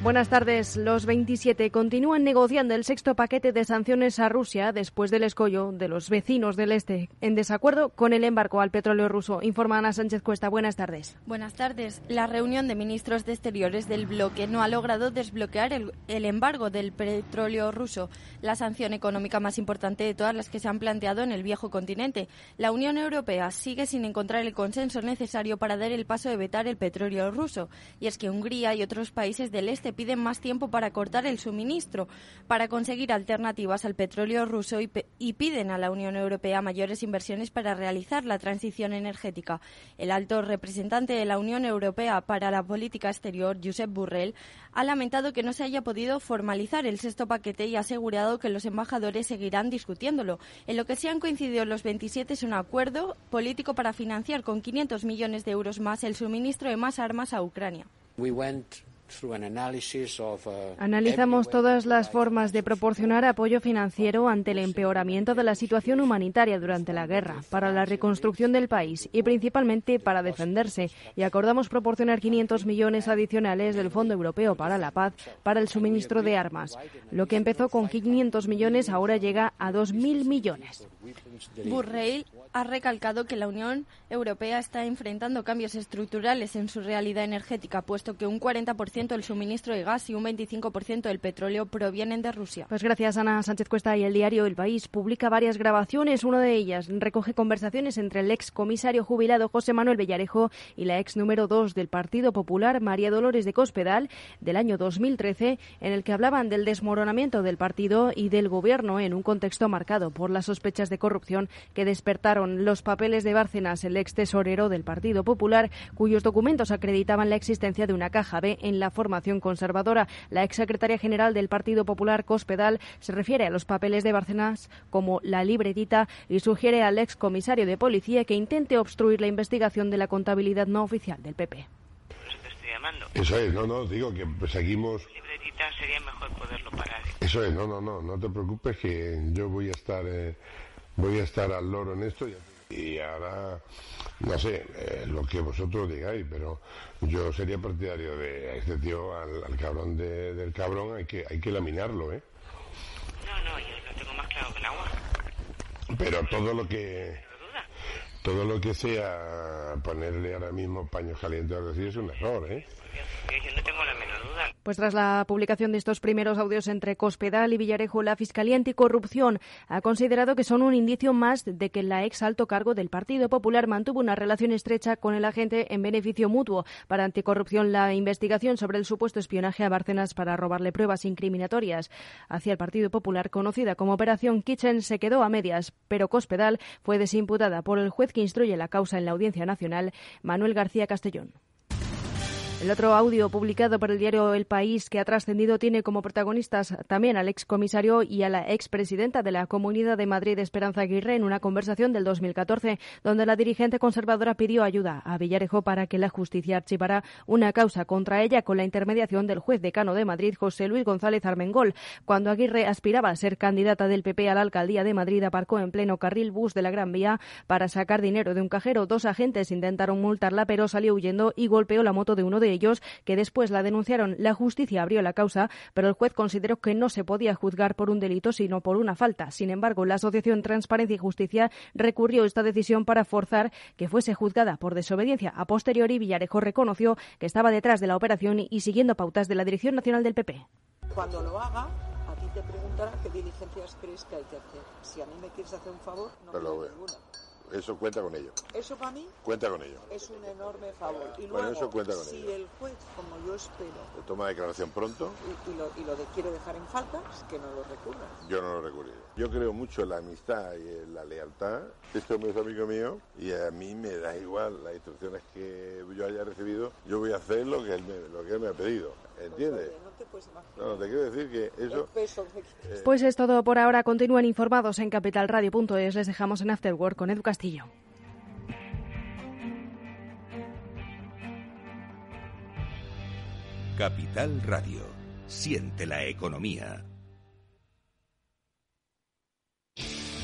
Buenas tardes. Los 27 continúan negociando el sexto paquete de sanciones a Rusia después del escollo de los vecinos del este en desacuerdo con el embargo al petróleo ruso. Informa Ana Sánchez Cuesta. Buenas tardes. Buenas tardes. La reunión de ministros de Exteriores del bloque no ha logrado desbloquear el, el embargo del petróleo ruso, la sanción económica más importante de todas las que se han planteado en el viejo continente. La Unión Europea sigue sin encontrar el consenso necesario para dar el paso de vetar el petróleo ruso. Y es que Hungría y otros países del este piden más tiempo para cortar el suministro, para conseguir alternativas al petróleo ruso y, y, piden a la Unión Europea mayores inversiones para realizar la transición energética. El alto representante de la Unión Europea para la política exterior, Josep Burrell, ha lamentado que no se haya podido formalizar el sexto paquete y ha asegurado que los embajadores seguirán discutiéndolo. En lo que sí han coincidido los 27 es un acuerdo político para financiar con 500 millones de euros más el suministro de más armas a Ucrania. Analizamos todas las formas de proporcionar apoyo financiero ante el empeoramiento de la situación humanitaria durante la guerra, para la reconstrucción del país y principalmente para defenderse, y acordamos proporcionar 500 millones adicionales del Fondo Europeo para la Paz para el suministro de armas. Lo que empezó con 500 millones ahora llega a 2.000 millones. Burrell ha recalcado que la Unión Europea está enfrentando cambios estructurales en su realidad energética, puesto que un 40% del suministro de gas y un 25% del petróleo provienen de Rusia. Pues gracias, Ana Sánchez Cuesta. Y el diario El País publica varias grabaciones. Una de ellas recoge conversaciones entre el ex comisario jubilado José Manuel Bellarejo y la ex número 2 del Partido Popular, María Dolores de Cospedal, del año 2013, en el que hablaban del desmoronamiento del partido y del gobierno en un contexto marcado por las sospechas de corrupción que despertaron los papeles de Bárcenas, el ex tesorero del Partido Popular, cuyos documentos acreditaban la existencia de una caja B en la formación conservadora. La ex secretaria general del Partido Popular, Cospedal, se refiere a los papeles de Bárcenas como la libretita y sugiere al ex comisario de policía que intente obstruir la investigación de la contabilidad no oficial del PP. Eso es, no, no, digo que seguimos. Libretita sería mejor poderlo parar. Eso es, no, no, no, no te preocupes que yo voy a estar, eh, voy a estar al loro en esto. Y ahora, no sé, eh, lo que vosotros digáis, pero yo sería partidario de este tío, al, al cabrón de, del cabrón, hay que, hay que laminarlo, ¿eh? No, no, yo lo tengo más claro que el agua. Pero todo lo que. Todo lo que sea ponerle ahora mismo paños calientes algo así es un error, ¿eh? No tengo. Pues tras la publicación de estos primeros audios entre Cospedal y Villarejo, la Fiscalía Anticorrupción ha considerado que son un indicio más de que la ex alto cargo del Partido Popular mantuvo una relación estrecha con el agente en beneficio mutuo. Para Anticorrupción, la investigación sobre el supuesto espionaje a Bárcenas para robarle pruebas incriminatorias hacia el Partido Popular, conocida como Operación Kitchen, se quedó a medias, pero Cospedal fue desimputada por el juez que instruye la causa en la Audiencia Nacional, Manuel García Castellón. El otro audio publicado por el diario El País que ha trascendido tiene como protagonistas también al excomisario y a la expresidenta de la Comunidad de Madrid, Esperanza Aguirre, en una conversación del 2014, donde la dirigente conservadora pidió ayuda a Villarejo para que la justicia archivara una causa contra ella con la intermediación del juez decano de Madrid, José Luis González Armengol. Cuando Aguirre aspiraba a ser candidata del PP a la alcaldía de Madrid, aparcó en pleno carril bus de la Gran Vía para sacar dinero de un cajero. Dos agentes intentaron multarla, pero salió huyendo y golpeó la moto de uno de ellos, que después la denunciaron. La justicia abrió la causa, pero el juez consideró que no se podía juzgar por un delito, sino por una falta. Sin embargo, la Asociación Transparencia y Justicia recurrió esta decisión para forzar que fuese juzgada por desobediencia. A posteriori, Villarejo reconoció que estaba detrás de la operación y siguiendo pautas de la Dirección Nacional del PP. Cuando lo haga, a ti te preguntará qué diligencias crees que hay que hacer. Si a mí me quieres hacer un favor, no Pero, me eh, ninguna. Eso cuenta con ello. Eso para mí Cuenta con ello. es un enorme favor. Y Bueno, luego, eso cuenta con si ello. el juez, como yo espero, Toma declaración pronto. y, y lo, y lo de quiere dejar en falta, que no lo recurra. Yo no lo recurriré. Yo creo mucho en la amistad y en la lealtad. Este hombre es amigo mío y a mí me da igual las instrucciones que yo haya recibido. Yo voy a hacer lo que él me, lo que él me ha pedido. ¿Entiendes? Oye, no te puedes imaginar No, te quiero decir que eso... peso que- Pues es todo por ahora. Continúen informados en capitalradio.es. Les dejamos en Afterwork con Edu Castillo. Capital Radio. Siente la economía.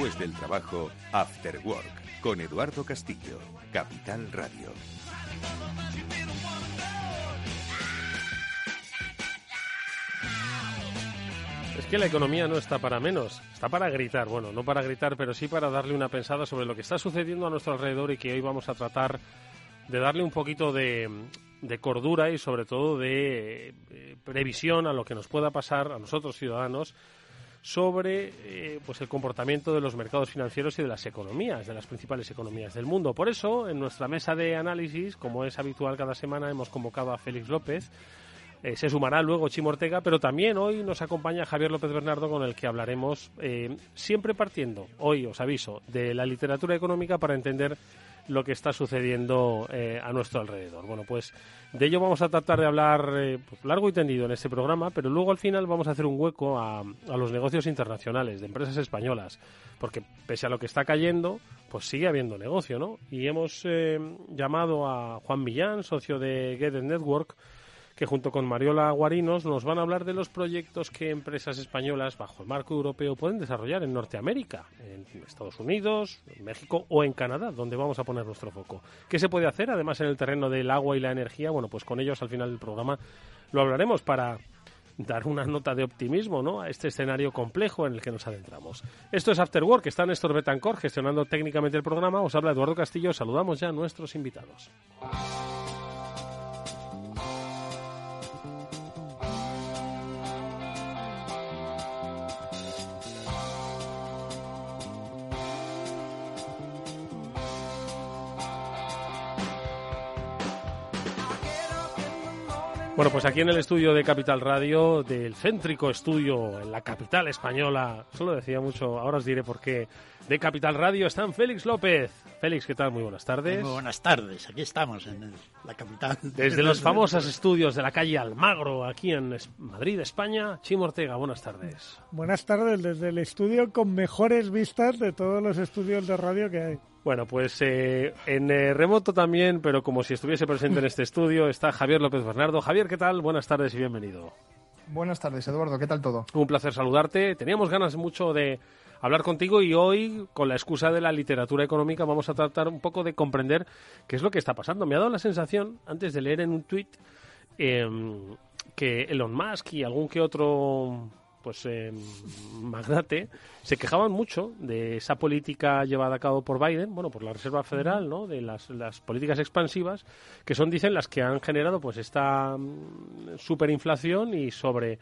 Después del trabajo, After Work, con Eduardo Castillo, Capital Radio. Es que la economía no está para menos, está para gritar, bueno, no para gritar, pero sí para darle una pensada sobre lo que está sucediendo a nuestro alrededor y que hoy vamos a tratar de darle un poquito de, de cordura y sobre todo de eh, previsión a lo que nos pueda pasar a nosotros ciudadanos sobre eh, pues el comportamiento de los mercados financieros y de las economías, de las principales economías del mundo. Por eso, en nuestra mesa de análisis, como es habitual cada semana, hemos convocado a Félix López. Eh, se sumará luego Chimo Ortega, pero también hoy nos acompaña Javier López Bernardo, con el que hablaremos, eh, siempre partiendo, hoy os aviso, de la literatura económica para entender lo que está sucediendo eh, a nuestro alrededor. Bueno, pues de ello vamos a tratar de hablar eh, pues, largo y tendido en este programa, pero luego al final vamos a hacer un hueco a, los negocios internacionales de empresas españolas, porque pese a lo que está cayendo, pues sigue habiendo negocio, ¿no? Y hemos eh, llamado a Juan Millán, socio de Get Network, que junto con Mariola Guarinos nos van a hablar de los proyectos que empresas españolas bajo el marco europeo pueden desarrollar en Norteamérica, en Estados Unidos, México o en Canadá, donde vamos a poner nuestro foco. ¿Qué se puede hacer además en el terreno del agua y la energía? Bueno, pues con ellos al final del programa lo hablaremos para dar una nota de optimismo ¿no? a este escenario complejo en el que nos adentramos. Esto es After Work, está Néstor Betancor gestionando técnicamente el programa. Os habla Eduardo Castillo, saludamos ya a nuestros invitados. Bueno, pues aquí en el estudio de Capital Radio, del céntrico estudio en la capital española, solo decía mucho, ahora os diré por qué, de Capital Radio están Félix López. Félix, ¿qué tal? Muy buenas tardes. Muy buenas tardes, aquí estamos en la capital. Desde los famosos estudios de la calle Almagro, aquí en Madrid, España, Chimo Ortega, buenas tardes. Buenas tardes, desde el estudio con mejores vistas de todos los estudios de radio que hay. Bueno, pues eh, en eh, remoto también, pero como si estuviese presente en este estudio, está Javier López Bernardo. Javier, ¿qué tal? Buenas tardes y bienvenido. Buenas tardes, Eduardo. ¿Qué tal todo? Un placer saludarte. Teníamos ganas mucho de hablar contigo y hoy, con la excusa de la literatura económica, vamos a tratar un poco de comprender qué es lo que está pasando. Me ha dado la sensación, antes de leer en un tuit, eh, que Elon Musk y algún que otro pues eh, magnate se quejaban mucho de esa política llevada a cabo por Biden, bueno, por la Reserva Federal, ¿no? De las, las políticas expansivas que son, dicen, las que han generado pues esta mm, superinflación y sobre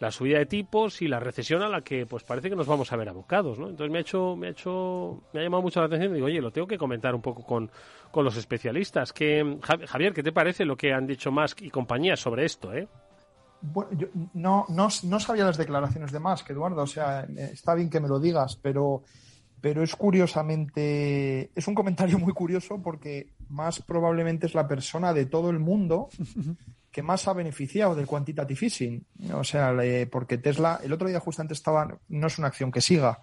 la subida de tipos y la recesión a la que pues parece que nos vamos a ver abocados, ¿no? Entonces me ha hecho, me ha hecho, me ha llamado mucho la atención y digo, oye, lo tengo que comentar un poco con, con los especialistas. Que, Javier, ¿qué te parece lo que han dicho Musk y compañía sobre esto, eh? Bueno, yo no, no, no, sabía las declaraciones de Musk, Eduardo. O sea, está bien que me lo digas, pero, pero es curiosamente. Es un comentario muy curioso porque más probablemente es la persona de todo el mundo que más ha beneficiado del quantitative easing. O sea, porque Tesla, el otro día justamente estaba, no es una acción que siga,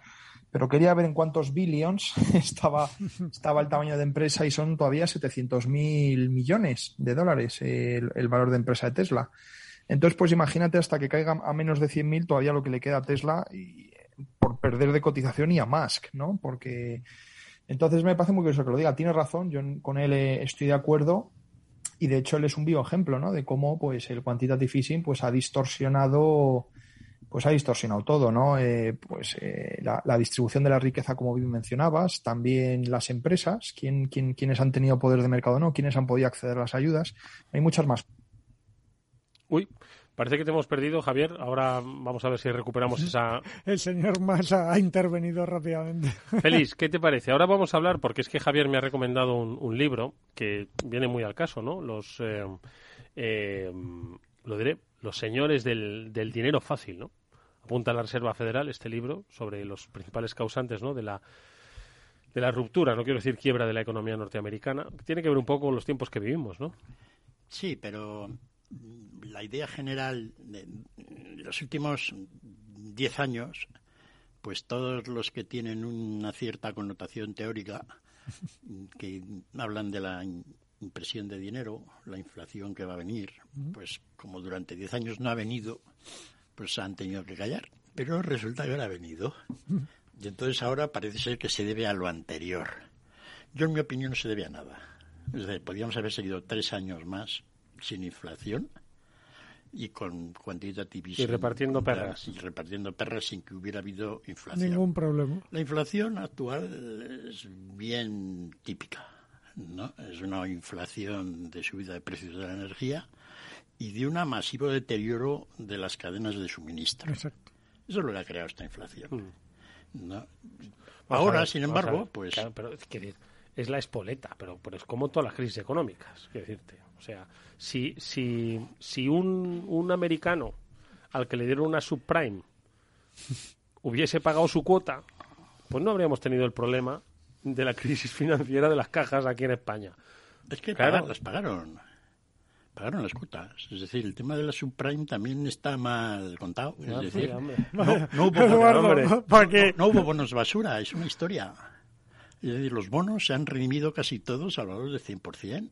pero quería ver en cuántos billions estaba, estaba el tamaño de empresa y son todavía 700 mil millones de dólares el, el, valor de empresa de Tesla. Entonces, pues imagínate hasta que caiga a menos de 100 mil todavía lo que le queda a Tesla y, por perder de cotización y a Musk, ¿no? Porque entonces me parece muy curioso que lo diga. Tiene razón, yo con él eh, estoy de acuerdo y de hecho él es un vivo ejemplo, ¿no? De cómo pues el quantitative easing pues ha distorsionado pues ha distorsionado todo, ¿no? Eh, pues eh, la, distribución de la riqueza, como bien mencionabas, también las empresas, quién, quién, quiénes han tenido poder de mercado no, quiénes han podido acceder a las ayudas. Hay muchas más. Uy, Parece que te hemos perdido, Javier. Ahora vamos a ver si recuperamos esa. El señor Massa ha intervenido rápidamente. Feliz, ¿qué te parece? Ahora vamos a hablar, porque es que Javier me ha recomendado un, libro que viene muy al caso, ¿no? Los. Eh, eh, lo diré, los señores del, del dinero fácil, ¿no? Apunta a la Reserva Federal este libro sobre los principales causantes, ¿no? De la de la ruptura, no quiero decir quiebra de la economía norteamericana, tiene que ver un poco con los tiempos que vivimos, ¿no? Sí, pero la idea general de los últimos diez años, pues todos los que tienen una cierta connotación teórica, que hablan de la impresión de dinero, la inflación que va a venir, pues como durante diez años no ha venido, pues han tenido que callar. Pero resulta que ahora ha venido. Y entonces ahora parece ser que se debe a lo anterior. Yo, en mi opinión, no se debe a nada. Es decir, podríamos haber seguido tres años más sin inflación y con quantitative y repartiendo perras. y repartiendo perras sin que hubiera habido inflación. Ningún problema. La inflación actual es bien típica no es una inflación de subida de precios de la energía y de un masivo deterioro de las cadenas de suministro. Exacto. eso es lo que ha creado esta inflación mm. ¿no? ahora sin embargo pues pero es la espoleta pero, pero es como todas las crisis económicas quiero decirte o sea, si, si, si un, un americano al que le dieron una subprime hubiese pagado su cuota, pues no habríamos tenido el problema de la crisis financiera de las cajas aquí en España. Es que claro. las pagaron. Pagaron las cuotas. Es decir, el tema de la subprime también está mal contado. Es ah, decir, no, hubo, no, hubo bonos basura, es una historia. Es decir, los bonos se han redimido casi todos al valor del 100%.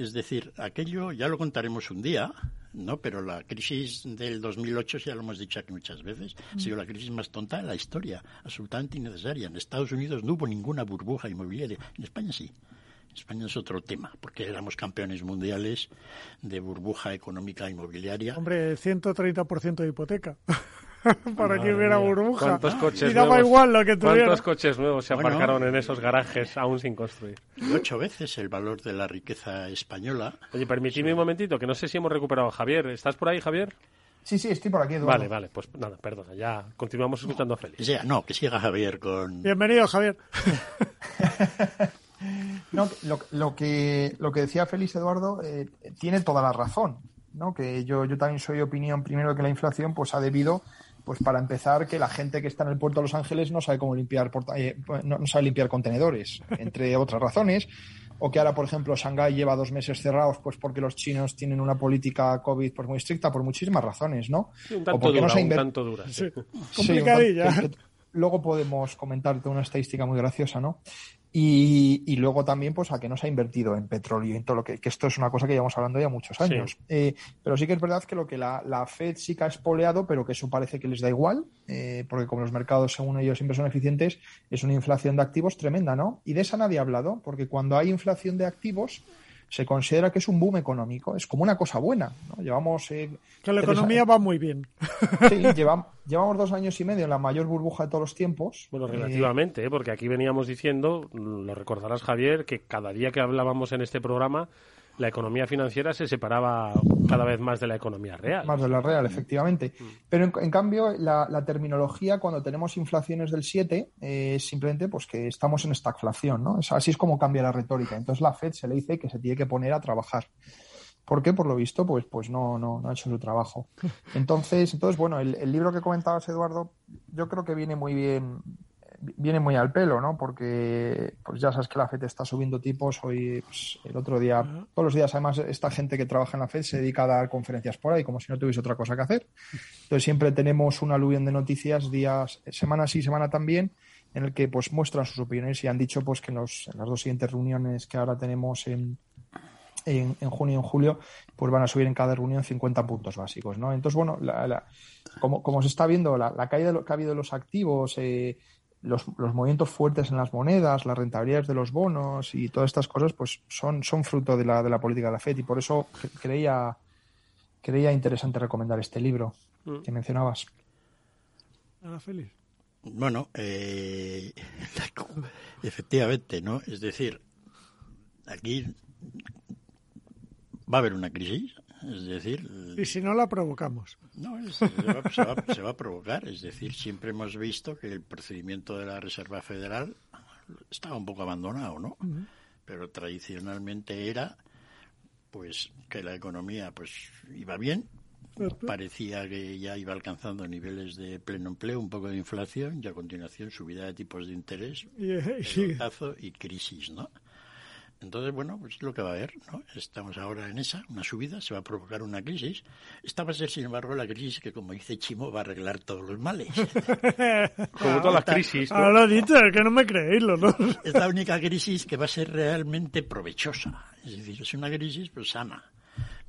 Es decir, aquello ya lo contaremos un día, ¿no? Pero la crisis del 2008, ya lo hemos dicho aquí muchas veces, ha sido la crisis más tonta de la historia, absolutamente innecesaria. En Estados Unidos no hubo ninguna burbuja inmobiliaria, en España sí. España es otro tema, porque éramos campeones mundiales de burbuja económica inmobiliaria. Hombre, 130% de hipoteca. para que hubiera burbuja. ¿Cuántos coches y daba nuevos, igual lo que tuviera. ¿Cuántos coches nuevos se aparcaron en esos garajes aún sin construir? ocho veces el valor de la riqueza española. Oye, permitidme un momentito, que no sé si hemos recuperado a Javier. ¿Estás por ahí, Javier? Sí, sí, estoy por aquí, Eduardo. Vale, vale, pues nada, perdona, ya continuamos escuchando a Félix. sea, no, que siga Javier con... Bienvenido, Javier. no, lo, que, lo que decía Félix Eduardo eh, tiene toda la razón, ¿no? Que yo, yo también soy opinión primero que la inflación pues ha debido pues para empezar, que la gente que está en el puerto de Los Ángeles no sabe cómo limpiar, eh, no, sabe limpiar contenedores, entre otras razones. O que ahora, por ejemplo, Shanghái lleva dos meses cerrados, pues porque los chinos tienen una política COVID pues muy estricta, por muchísimas razones, ¿no? un tanto o dura, un tanto dura. Complicadilla. luego podemos comentarte una estadística muy graciosa, ¿no? Y, luego también, pues, a que no se ha invertido en petróleo y en todo lo que, que esto es una cosa que llevamos hablando ya muchos años. Eh, pero sí que es verdad que lo que la, la, Fed sí que ha espoleado, pero que eso parece que les da igual, eh, porque como los mercados, según ellos, siempre son eficientes, es una inflación de activos tremenda, ¿no? Y de esa nadie ha hablado, porque cuando hay inflación de activos, se considera que es un boom económico, es como una cosa buena. ¿no? Llevamos. Eh, que la economía va muy bien. Sí, llevamos, llevamos dos años y medio en la mayor burbuja de todos los tiempos. Bueno, eh, relativamente, ¿eh? porque aquí veníamos diciendo, lo recordarás Javier, que cada día que hablábamos en este programa la economía financiera se separaba cada vez más de la economía real. Más de la real, efectivamente. Mm. Pero en, cambio, la, terminología cuando tenemos inflaciones del 7 es simplemente pues que estamos en estagflación, ¿no? así es como cambia la retórica. Entonces la Fed se le dice que se tiene que poner a trabajar. ¿Por qué? Por lo visto, pues, pues no, no, ha hecho su trabajo. Entonces, entonces bueno, el, libro que comentabas, Eduardo, yo creo que viene muy bien viene muy al pelo, ¿no? Porque pues ya sabes que la FED está subiendo tipos. Hoy, pues, el otro día, todos los días, además, esta gente que trabaja en la FED se dedica a dar conferencias por ahí, como si no tuviese otra cosa que hacer. Entonces, siempre tenemos un aluvión de noticias, días, semana sí, semana también, en el que pues muestran sus opiniones y han dicho pues que en, los, en las dos siguientes reuniones que ahora tenemos en, en, junio y en julio, pues van a subir en cada reunión 50 puntos básicos, ¿no? Entonces, bueno, como, como, se está viendo, la, caída que ha habido de los activos, eh, los, los, movimientos fuertes en las monedas, las rentabilidades de los bonos y todas estas cosas, pues son, son fruto de la, de la política de la FED y por eso creía, creía interesante recomendar este libro mm. que mencionabas. feliz. Bueno, eh, efectivamente, ¿no? Es decir, aquí va a haber una crisis, es decir... Y si no la provocamos. No, se, va, a provocar, es decir, siempre hemos visto que el procedimiento de la Reserva Federal estaba un poco abandonado, ¿no? Pero tradicionalmente era pues que la economía pues iba bien, parecía que ya iba alcanzando niveles de pleno empleo, un poco de inflación y a continuación subida de tipos de interés, y, y crisis, ¿no? Entonces, bueno, pues es lo que va a haber, ¿no? Estamos ahora en esa, una subida, se va a provocar una crisis. Esta va a ser, sin embargo, la crisis que, como dice Chimo, va a arreglar todos los males. como todas las crisis. Ahora lo dicho, es que no me creéis los dos. Es la única crisis que va a ser realmente provechosa. Es decir, es una crisis, pues, sana.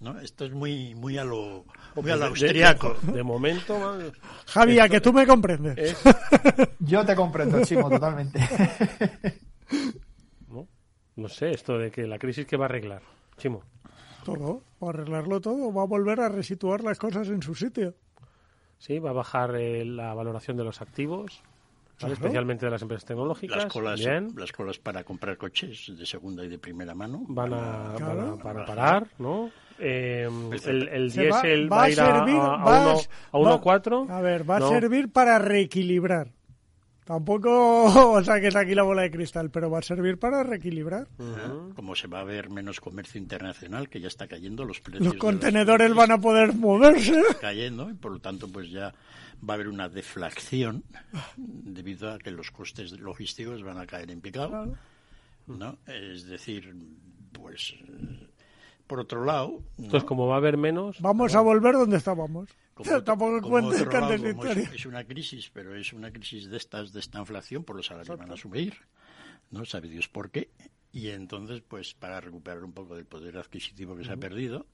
¿no? Esto es muy muy a lo muy a austriaco. De, momento, Javi, a que tú me comprendes. Yo te comprendo, Chimo, totalmente. No sé, esto de que la crisis que va a arreglar. Chimo. Todo, va a arreglarlo todo, va a volver a resituar las cosas en su sitio. Sí, va a bajar eh, la valoración de los activos, especialmente de las empresas tecnológicas. Las colas, las colas para comprar coches de segunda y de primera mano van a, para parar, ¿no? Eh, el, el diésel va, a ir a, a, 1,4. A, ver, va a servir para reequilibrar. Tampoco, o sea, que es aquí la bola de cristal, pero va a servir para reequilibrar. Como se va a ver menos comercio internacional, que ya está cayendo, los precios. Los contenedores van a poder moverse. Cayendo, y por lo tanto, pues ya va a haber una deflación debido a que los costes logísticos van a caer en picado. ¿no? Es decir, pues por otro lado. Entonces, como va a haber menos. Vamos a volver donde estábamos. Tampoco es una crisis, pero es una crisis de estas, de esta inflación, por los salarios van a subir. ¿No? Sabe Dios por qué. Y entonces, pues, para recuperar un poco del poder adquisitivo que se ha perdido,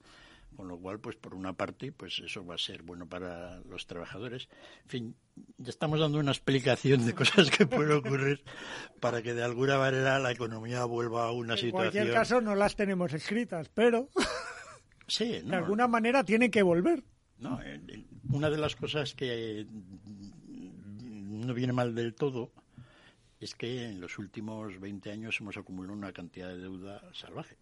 con lo cual, pues por una parte, pues eso va a ser bueno para los trabajadores. En fin, ya estamos dando una explicación de cosas que pueden ocurrir para que de alguna manera la economía vuelva a una situación. En cualquier caso, no las tenemos escritas, pero sí, de alguna manera tienen que volver. No, una de las cosas que no viene mal del todo es que en los últimos 20 años hemos acumulado una cantidad de deuda salvaje.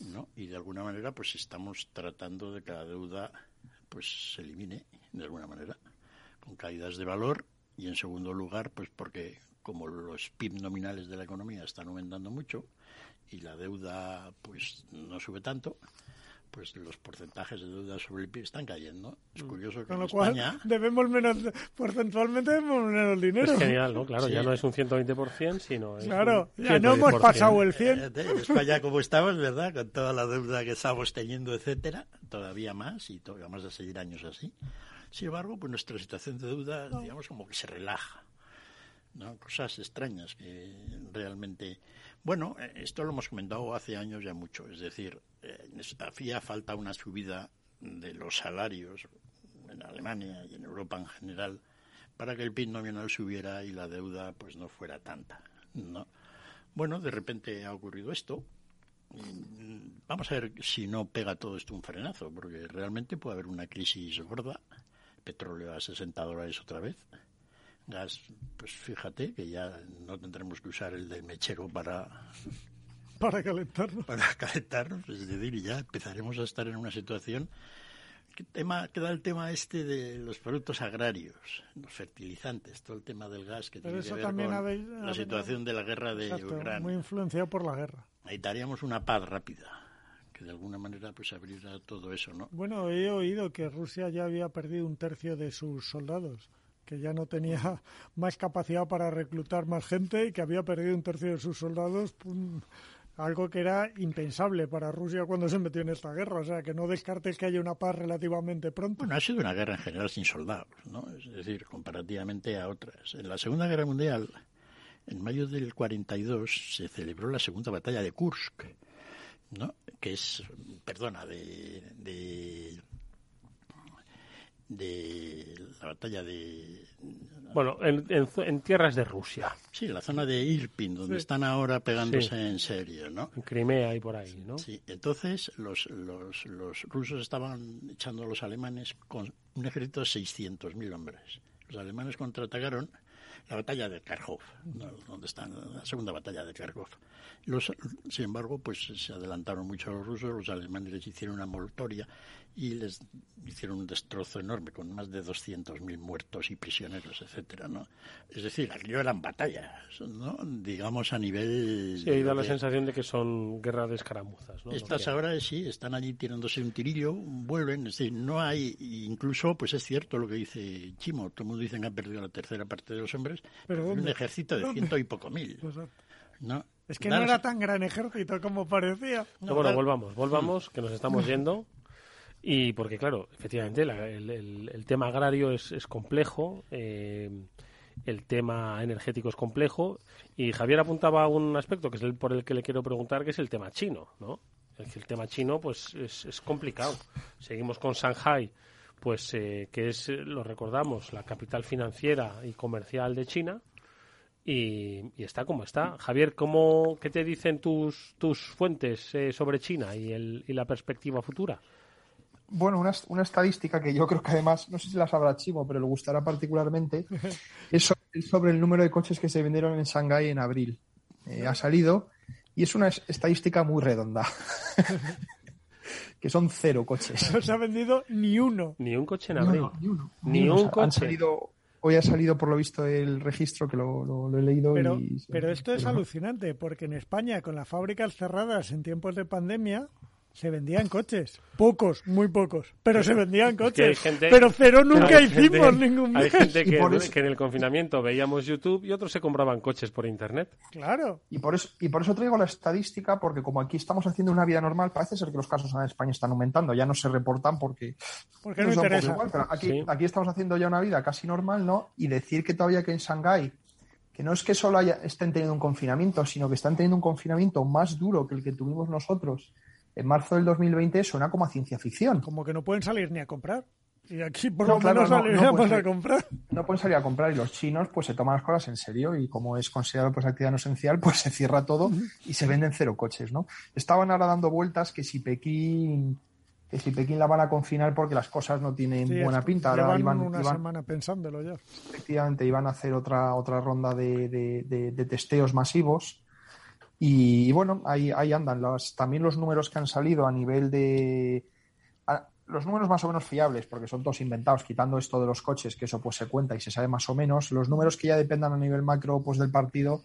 ¿no? Y de alguna manera pues estamos tratando de que la deuda pues se elimine de alguna manera con caídas de valor y en segundo lugar pues porque como los PIB nominales de la economía están aumentando mucho y la deuda pues no sube tanto pues los porcentajes de deuda sobre el PIB están cayendo. Es mm. curioso que Con lo cual, debemos menos, porcentualmente debemos menos dinero. Es genial, ¿no? Claro, ya no es un 120%, sino es Claro, ya no hemos pasado el 100. Eh, en España como estamos, ¿verdad? Con toda la deuda que estamos teniendo, etcétera, todavía más y todavía vamos a seguir años así. Sin embargo, pues nuestra situación de deuda, digamos, como que se relaja. ¿No? Cosas extrañas que realmente bueno, eh, esto lo hemos comentado hace años ya mucho, es decir, eh, hacía falta una subida de los salarios en Alemania y en Europa en general para que el PIB nominal subiera y la deuda pues no fuera tanta, ¿no? Bueno, de repente ha ocurrido esto. Vamos a ver si no pega todo esto un frenazo, porque realmente puede haber una crisis gorda, petróleo a 60 dólares otra vez, gas, pues fíjate que ya no tendremos que usar el del mechero para para calentarnos. Para calentarnos, es decir, ya empezaremos a estar en una situación ¿Qué tema queda el tema este de los productos agrarios, los fertilizantes, todo el tema del gas que tiene que ver con la situación de la guerra de Ucrania. Muy influenciado por la guerra. Necesitaríamos una paz rápida que de alguna manera pues abriera todo eso, ¿no? Bueno, he oído que Rusia ya había perdido un tercio de sus soldados que ya no tenía más capacidad para reclutar más gente y que había perdido un tercio de sus soldados, algo que era impensable para Rusia cuando se metió en esta guerra. O sea, que no descartes que haya una paz relativamente pronto. Bueno, ha sido una guerra en general sin soldados, ¿no? Es decir, comparativamente a otras. En la Segunda Guerra Mundial, en mayo del 42, se celebró la segunda batalla de Kursk, ¿no? Que es, perdona, de, de de la batalla de... Bueno, en, tierras de Rusia. Sí, la zona de Irpin, donde están ahora pegándose en serio, ¿no? En Crimea y por ahí, ¿no? Sí, entonces los, los, los rusos estaban echando a los alemanes con un ejército de 600.000 hombres. Los alemanes contraatacaron la batalla de Kharkov, donde está la segunda batalla de Kharkov. Los, sin embargo, pues se adelantaron mucho los rusos, los alemanes les hicieron una mortoria y les hicieron un destrozo enorme con más de 200.000 muertos y prisioneros, etcétera, ¿no? Es decir, aquello eran batallas, ¿no? Digamos a nivel... Sí, da la sensación de que son guerras de escaramuzas, ¿no? Estas ahora sí, están allí tirándose un tirillo, vuelven, es decir, no hay, incluso, pues es cierto lo que dice Chimo, todo el mundo dice que ha perdido la tercera parte de los hombres, pero un ejército de ciento y poco mil, ¿no? Es que no era tan gran ejército como parecía. bueno, volvamos, volvamos, que nos estamos yendo. Y porque, claro, efectivamente, el, tema agrario es, complejo, eh, el tema energético es complejo, y Javier apuntaba un aspecto que es el por el que le quiero preguntar, que es el tema chino, ¿no? El, el tema chino, pues, es, complicado. Seguimos con Shanghai, pues, eh, que es, lo recordamos, la capital financiera y comercial de China, y, está como está. Javier, ¿cómo, ¿qué te dicen tus, tus fuentes eh, sobre China y, el, y la perspectiva futura? bueno, una, una, estadística que yo creo que además, no sé si la sabrá Chimo, pero le gustará particularmente, es sobre, el número de coches que se vendieron en Shanghái en abril. Eh, ha salido y es una estadística muy redonda. que son cero coches. No se ha vendido ni uno. Ni un coche en abril. Ni, un coche. hoy ha salido por lo visto el registro que lo, he leído. Pero, pero esto es alucinante porque en España con las fábricas cerradas en tiempos de pandemia se vendían coches. Pocos, muy pocos. Pero se vendían coches. pero cero nunca hicimos ningún Hay gente que, en el confinamiento veíamos YouTube y otros se compraban coches por Internet. Claro. Y por, eso, y por eso traigo la estadística, porque como aquí estamos haciendo una vida normal, parece ser que los casos en España están aumentando. Ya no se reportan porque, porque no, interesa. Igual, pero aquí, aquí estamos haciendo ya una vida casi normal, ¿no? Y decir que todavía que en Shanghái que no es que solo haya, estén teniendo un confinamiento, sino que están teniendo un confinamiento más duro que el que tuvimos nosotros en marzo del 2020 suena como a ciencia ficción. Como que no pueden salir ni a comprar. Y aquí por lo menos no, no a comprar. No pueden salir a comprar y los chinos pues se toman las cosas en serio y como es considerado pues actividad no esencial pues se cierra todo y se venden cero coches, ¿no? Estaban ahora dando vueltas que si Pekín que si Pekín la van a confinar porque las cosas no tienen buena pinta. Ahora iban, una semana pensándolo ya. Efectivamente, iban a hacer otra otra ronda de, de testeos masivos y, bueno, ahí, ahí andan. también los números que han salido a nivel de. los números más o menos fiables, porque son todos inventados, quitando esto de los coches, que eso pues se cuenta y se sabe más o menos. Los números que ya dependan a nivel macro pues del partido,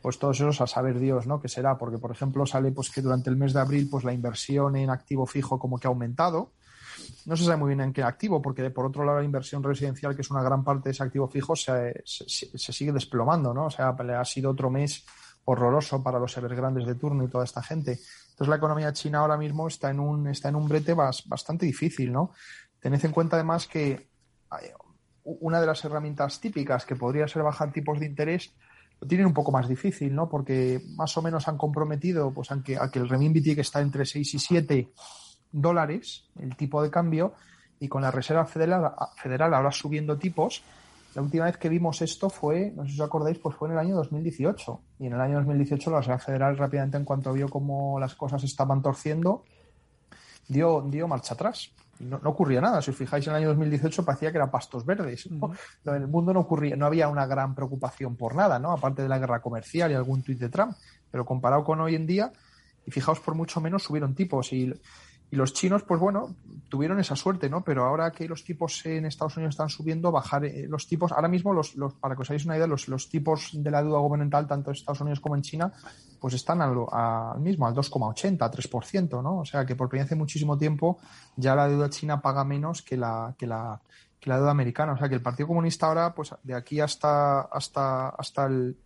pues todos esos a saber Dios, ¿no? Que será, porque por ejemplo sale pues que durante el mes de abril pues la inversión en activo fijo como que ha aumentado. No se sabe muy bien en qué activo, porque por otro lado la inversión residencial, que es una gran parte de ese activo fijo, se, se, se sigue desplomando, ¿no? O sea, ha sido otro mes horroroso para los grandes de turno y toda esta gente. Entonces la economía china ahora mismo está en un, está en un brete bastante difícil, ¿no? Tened en cuenta además que una de las herramientas típicas que podría ser bajar tipos de interés lo tienen un poco más difícil, ¿no? Porque más o menos han comprometido pues, a, que, a que el renminbi que está entre 6 y 7 dólares, el tipo de cambio, y con la Reserva Federal, Federal ahora subiendo tipos, la última vez que vimos esto fue, no sé si os acordáis, pues fue en el año 2018. Y en el año 2018 la Reserva Federal rápidamente, en cuanto vio cómo las cosas estaban torciendo, dio, dio marcha atrás. No, ocurría nada. Si os fijáis, en el año 2018 parecía que eran pastos verdes. En el mundo no ocurría, no había una gran preocupación por nada, ¿no? Aparte de la guerra comercial y algún tuit de Trump. Pero comparado con hoy en día, y fijaos, por mucho menos subieron tipos. Y y los chinos, pues bueno, tuvieron esa suerte, ¿no? Pero ahora que los tipos en Estados Unidos están subiendo, bajar eh, los tipos, ahora mismo, los, los, para que os hagáis una idea, los, los tipos de la deuda gubernamental, tanto en Estados Unidos como en China, pues están al, mismo, al 2,80, 3%, ¿no? O sea que por primera vez en muchísimo tiempo ya la deuda china paga menos que la, que la, que la deuda americana. O sea que el Partido Comunista ahora, pues de aquí hasta hasta hasta el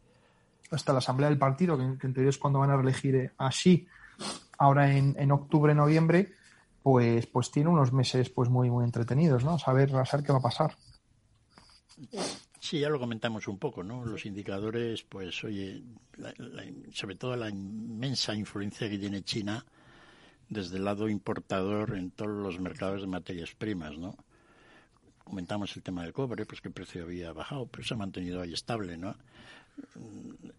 hasta la asamblea del partido, que, en teoría es cuando van a reelegir a Xi, ahora en, en octubre, noviembre, pues, pues tiene unos meses pues muy muy entretenidos, ¿no? Saber, saber qué va a pasar. Sí, ya lo comentamos un poco, ¿no? Los indicadores, pues, oye, sobre todo la inmensa influencia que tiene China desde el lado importador en todos los mercados de materias primas, ¿no? Comentamos el tema del cobre, pues que el precio había bajado, pero se ha mantenido ahí estable, ¿no?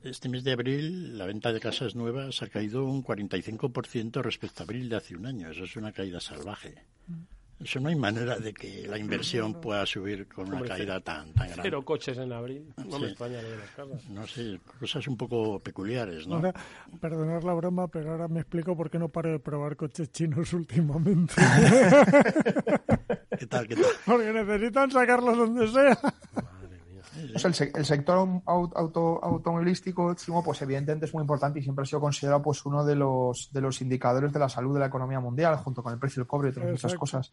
Este mes de abril la venta de casas nuevas ha caído un 45% respecto a abril de hace un año. Eso es una caída salvaje. Mm. Eso no hay manera de que la inversión pueda subir con una caída tan, tan grande. Pero coches en abril, no me extraña de las casas. No sé, cosas un poco peculiares, ¿no? Ahora, perdonar la broma, pero ahora me explico por qué no paro de probar coches chinos últimamente. ¿Qué tal, qué tal? Porque necesitan sacarlos donde sea el, sector auto, automovilístico, pues evidentemente es muy importante y siempre ha sido considerado pues uno de los, de los indicadores de la salud de la economía mundial, junto con el precio del cobre y otras muchas cosas.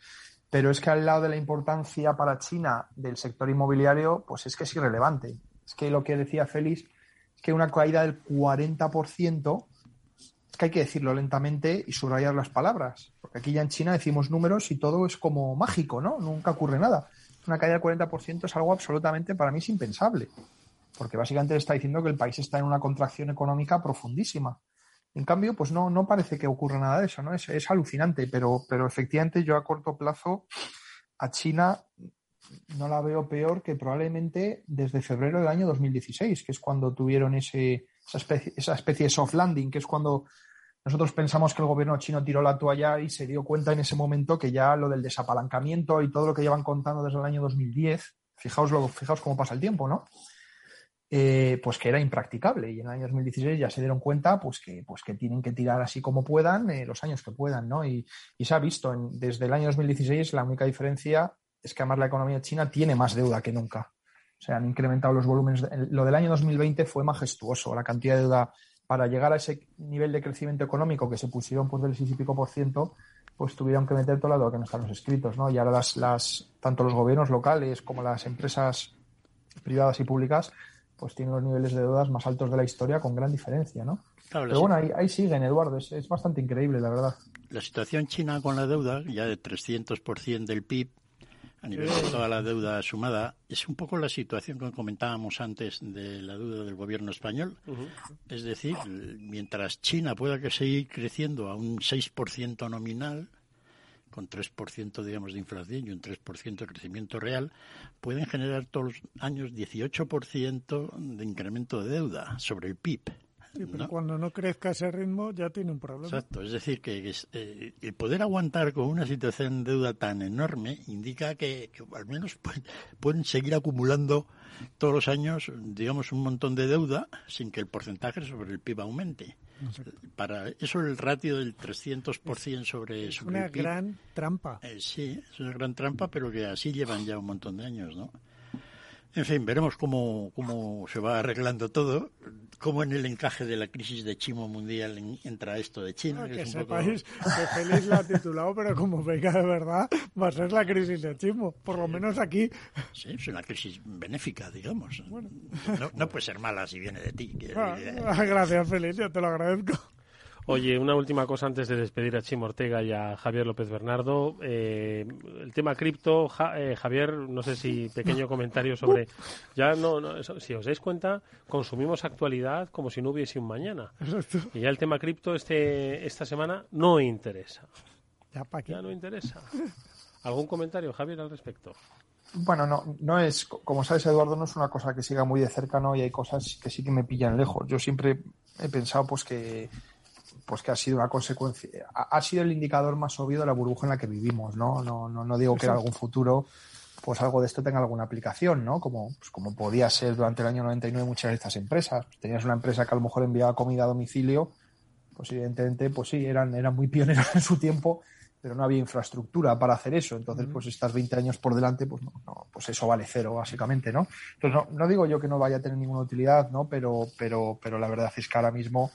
Pero es que al lado de la importancia para China del sector inmobiliario, pues es que es irrelevante. Es que lo que decía Félix, es que una caída del 40%, es que hay que decirlo lentamente y subrayar las palabras. Porque aquí ya en China decimos números y todo es como mágico, ¿no? Nunca ocurre nada una caída del 40% es algo absolutamente para mí es impensable, porque básicamente está diciendo que el país está en una contracción económica profundísima. En cambio, pues no, no parece que ocurra nada de eso, ¿no? Es, es alucinante, pero, pero efectivamente yo a corto plazo a China no la veo peor que probablemente desde febrero del año 2016, que es cuando tuvieron ese, esa, especie, esa especie de soft landing, que es cuando nosotros pensamos que el gobierno chino tiró la toalla y se dio cuenta en ese momento que ya lo del desapalancamiento y todo lo que llevan contando desde el año 2010, fijaos, lo, fijaos cómo pasa el tiempo, ¿no? Eh, pues que era impracticable y en el año 2016 ya se dieron cuenta pues que, pues que tienen que tirar así como puedan eh, los años que puedan, ¿no? Y, se ha visto desde el año 2016 la única diferencia es que además la economía china tiene más deuda que nunca. O sea, han incrementado los volúmenes. lo del año 2020 fue majestuoso, la cantidad de deuda para llegar a ese nivel de crecimiento económico que se pusieron por del 6 y pico por ciento, pues tuvieron que meter todo lado que no están los escritos, ¿no? Y ahora las, las, tanto los gobiernos locales como las empresas privadas y públicas, pues tienen los niveles de deudas más altos de la historia con gran diferencia, ¿no? Pero bueno, ahí, ahí, siguen, Eduardo, es, es, bastante increíble, la verdad. La situación china con la deuda, ya de 300% del PIB, a nivel de toda la deuda sumada, es un poco la situación que comentábamos antes de la deuda del gobierno español. Es decir, mientras China pueda que seguir creciendo a un 6% nominal, con 3% digamos de inflación y un 3% de crecimiento real, pueden generar todos los años 18% de incremento de deuda sobre el PIB pero cuando no crezca ese ritmo ya tiene un problema. Exacto, es decir, que, eh, el poder aguantar con una situación de deuda tan enorme indica que, al menos pueden, seguir acumulando todos los años, digamos, un montón de deuda sin que el porcentaje sobre el PIB aumente. Para eso el ratio del 300% sobre, es sobre una gran trampa. Eh, sí, es una gran trampa, pero que así llevan ya un montón de años, ¿no? En fin, veremos cómo, cómo se va arreglando todo, cómo en el encaje de la crisis de chimo mundial entra esto de China. Ah, que, sepáis que Félix la ha titulado, pero como venga de verdad, va a ser la crisis de chimo, por lo menos aquí. Sí, es una crisis benéfica, digamos. No, puede ser mala si viene de ti. Ah, gracias, Félix, yo te lo agradezco. Oye, una última cosa antes de despedir a Chimo Ortega y a Javier López Bernardo. Eh, el tema cripto, eh, Javier, no sé si pequeño comentario sobre. Ya no, no, si os dais cuenta, consumimos actualidad como si no hubiese un mañana. Y ya el tema cripto este, esta semana no interesa. Ya, ¿para Ya no interesa. ¿Algún comentario, Javier, al respecto? Bueno, no, no es, como sabes, Eduardo, no es una cosa que siga muy de cerca, ¿no? Y hay cosas que sí que me pillan lejos. Yo siempre he pensado, pues, que pues que ha sido una consecuencia, ha, sido el indicador más obvio de la burbuja en la que vivimos, ¿no? No, no, no digo que en algún futuro pues algo de esto tenga alguna aplicación, ¿no? Como, pues como podía ser durante el año 99 muchas de estas empresas. Tenías una empresa que a lo mejor enviaba comida a domicilio, pues evidentemente, pues sí, eran, eran muy pioneros en su tiempo, pero no había infraestructura para hacer eso. Entonces, pues estás 20 años por delante, pues no, pues eso vale cero, básicamente, ¿no? Entonces, no, no digo yo que no vaya a tener ninguna utilidad, ¿no? Pero, pero, pero la verdad es que ahora mismo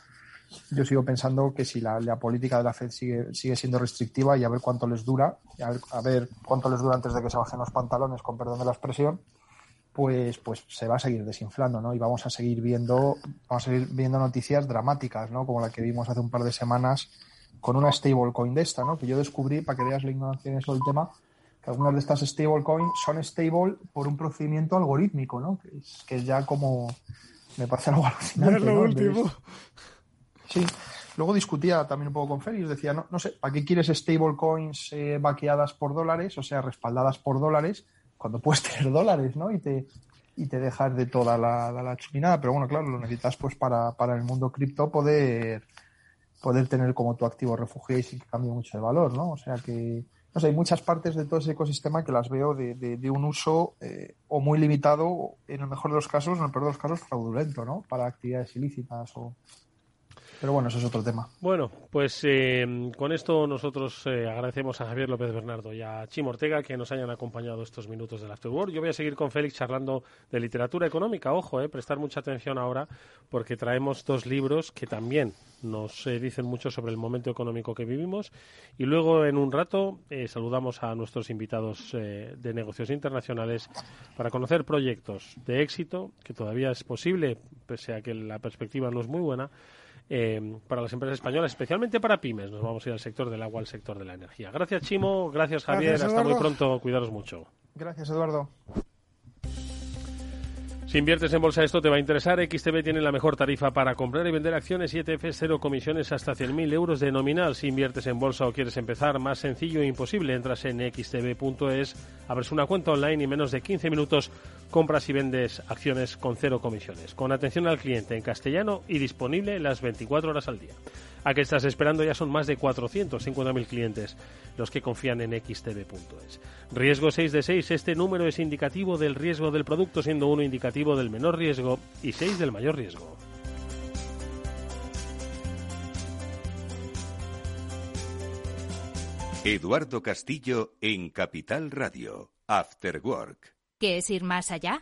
yo sigo pensando que si la, política de la Fed sigue, sigue siendo restrictiva y a ver cuánto les dura, a ver, cuánto les dura antes de que se bajen los pantalones, con perdón de la expresión, pues, pues se va a seguir desinflando, ¿no? Y vamos a seguir viendo, vamos a seguir viendo noticias dramáticas, ¿no? Como la que vimos hace un par de semanas con una stablecoin de esta, ¿no? Que yo descubrí, para que veas la ignorancia en eso del tema, que algunas de estas stablecoins son stable por un procedimiento algorítmico, ¿no? Que es, que ya como me parece algo alucinante. lo último. Sí. Luego discutía también un poco con Félix, decía, no, no sé, ¿para qué quieres stablecoins eh, vaqueadas por dólares, o sea, respaldadas por dólares, cuando puedes tener dólares, ¿no? Y te, y te dejas de toda la, la, Pero bueno, claro, lo necesitas pues para, para el mundo cripto poder, poder tener como tu activo refugio y que cambie mucho de valor, ¿no? O sea que, no sé, hay muchas partes de todo ese ecosistema que las veo de, de, un uso eh, o muy limitado, en el mejor de los casos, en el peor de los casos, fraudulento, ¿no? Para actividades ilícitas o, pero bueno, eso es otro tema. Bueno, pues eh, con esto nosotros eh, agradecemos a Javier López Bernardo y a Chim Ortega que nos hayan acompañado estos minutos del Afterworld. Yo voy a seguir con Félix charlando de literatura económica. Ojo, eh, prestar mucha atención ahora porque traemos dos libros que también nos eh, dicen mucho sobre el momento económico que vivimos. Y luego, en un rato, saludamos a nuestros invitados de negocios internacionales para conocer proyectos de éxito que todavía es posible, pese a que la perspectiva no es muy buena eh, para las empresas españolas, especialmente para pymes. Nos vamos a ir al sector del agua, al sector de la energía. Gracias, Chimo. Gracias, Javier. Hasta muy pronto. Cuidaros mucho. Gracias, Eduardo. Si inviertes en bolsa esto te va a interesar. XTB tiene la mejor tarifa para comprar y vender acciones y ETFs, cero comisiones hasta 100.000 euros de nominal. Si inviertes en bolsa o quieres empezar, más sencillo e imposible. Entras en xtb.es, abres una cuenta online y en menos de 15 minutos compras y vendes acciones con cero comisiones. Con atención al cliente en castellano y disponible las 24 horas al día. ¿A qué estás esperando? Ya son más de 450.000 clientes los que confían en xtb.es. Riesgo 6 de 6. Este número es indicativo del riesgo del producto, siendo uno indicativo del menor riesgo y 6 del mayor riesgo. Eduardo Castillo en Capital Radio. After Work. ¿Qué es ir más allá?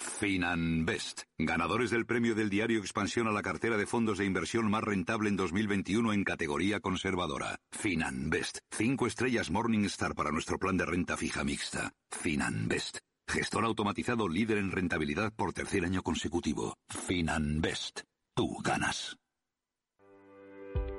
Finanbest, ganadores del premio del diario Expansión a la cartera de fondos de inversión más rentable en 2021 en categoría conservadora. Finanbest, cinco estrellas Morningstar para nuestro plan de renta fija mixta. Finanbest, gestor automatizado líder en rentabilidad por tercer año consecutivo. Finanbest, tú ganas.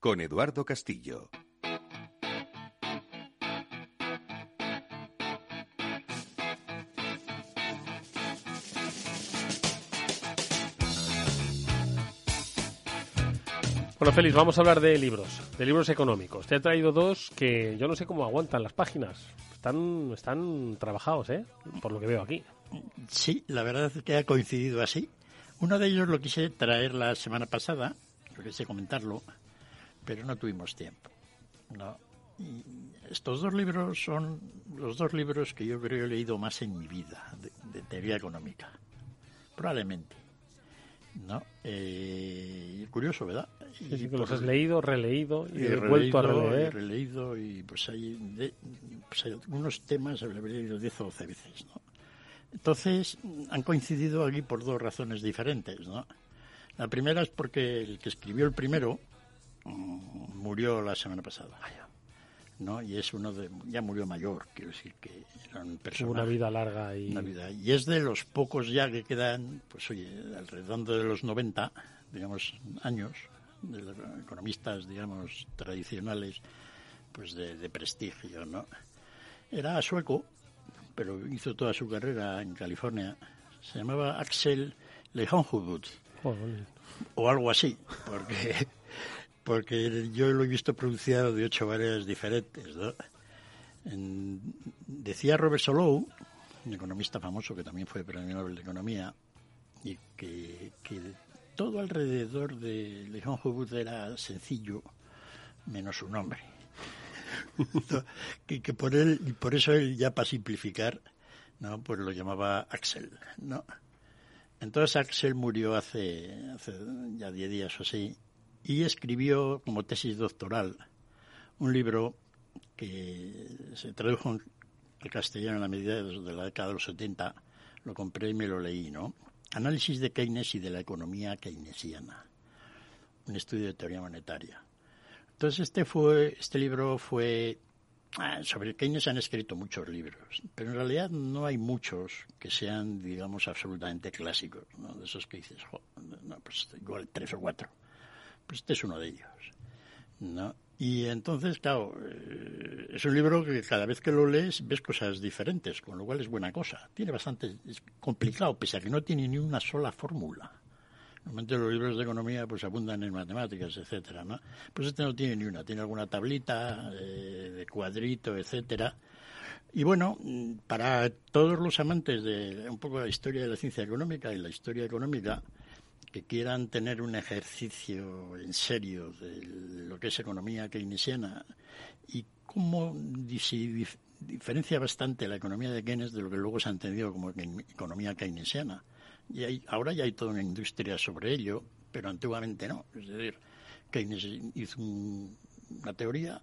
con Eduardo Castillo. Bueno, Félix, vamos a hablar de libros, de libros económicos. Te he traído dos que yo no sé cómo aguantan las páginas. Están, están trabajados, ¿eh? Por lo que veo aquí. Sí, la verdad es que ha coincidido así. Uno de ellos lo quise traer la semana pasada, lo quise comentarlo, pero no tuvimos tiempo. ¿no? Y estos dos libros son los dos libros que yo creo he leído más en mi vida de, teoría económica, probablemente. ¿no? Eh, curioso, ¿verdad? y los has leído, releído y, vuelto a releer. Y releído y pues hay, pues hay algunos temas, he leído 10 o 12 veces, ¿no? Entonces han coincidido aquí por dos razones diferentes, ¿no? La primera es porque el que escribió el primero, murió la semana pasada. ¿no? Y es uno de, ya murió mayor, quiero decir que era un Una vida larga y... Y es de los pocos ya que quedan, pues oye, alrededor de los 90, digamos, años, de los economistas, digamos, tradicionales, pues de, prestigio, ¿no? Era sueco, pero hizo toda su carrera en California. Se llamaba Axel Lejonhubud. o algo así, porque, porque yo lo he visto pronunciado de ocho maneras diferentes, ¿no? decía Robert Solow, un economista famoso que también fue premio Nobel de Economía, y que, todo alrededor de Leon Hubud era sencillo, menos su nombre. que, que, por él, y por eso él ya para simplificar, ¿no? pues lo llamaba Axel, ¿no? Entonces Axel murió hace, hace ya diez días o así y escribió como tesis doctoral un libro que se tradujo al castellano en la medida de la década de los 70, lo compré y me lo leí, ¿no? Análisis de Keynes y de la economía keynesiana, un estudio de teoría monetaria. Entonces este fue, este libro fue ah, sobre Keynes han escrito muchos libros, pero en realidad no hay muchos que sean, digamos, absolutamente clásicos, ¿no? De esos que dices, no, pues igual tres o cuatro. Pues este es uno de ellos, ¿no? Y entonces, claro, eh, es un libro que cada vez que lo lees ves cosas diferentes, con lo cual es buena cosa. Tiene bastante, es complicado, pese a que no tiene ni una sola fórmula. Normalmente los libros de economía pues abundan en matemáticas, etcétera, ¿no? Pues este no tiene ni una, tiene alguna tablita eh, de cuadrito, etcétera. Y bueno, para todos los amantes de un poco la historia de la ciencia económica y la historia económica, que quieran tener un ejercicio en serio de lo que es economía keynesiana y cómo se diferencia bastante la economía de Keynes de lo que luego se ha entendido como economía keynesiana. Y hay, ahora ya hay toda una industria sobre ello, pero antiguamente no. Es decir, Keynes hizo una teoría,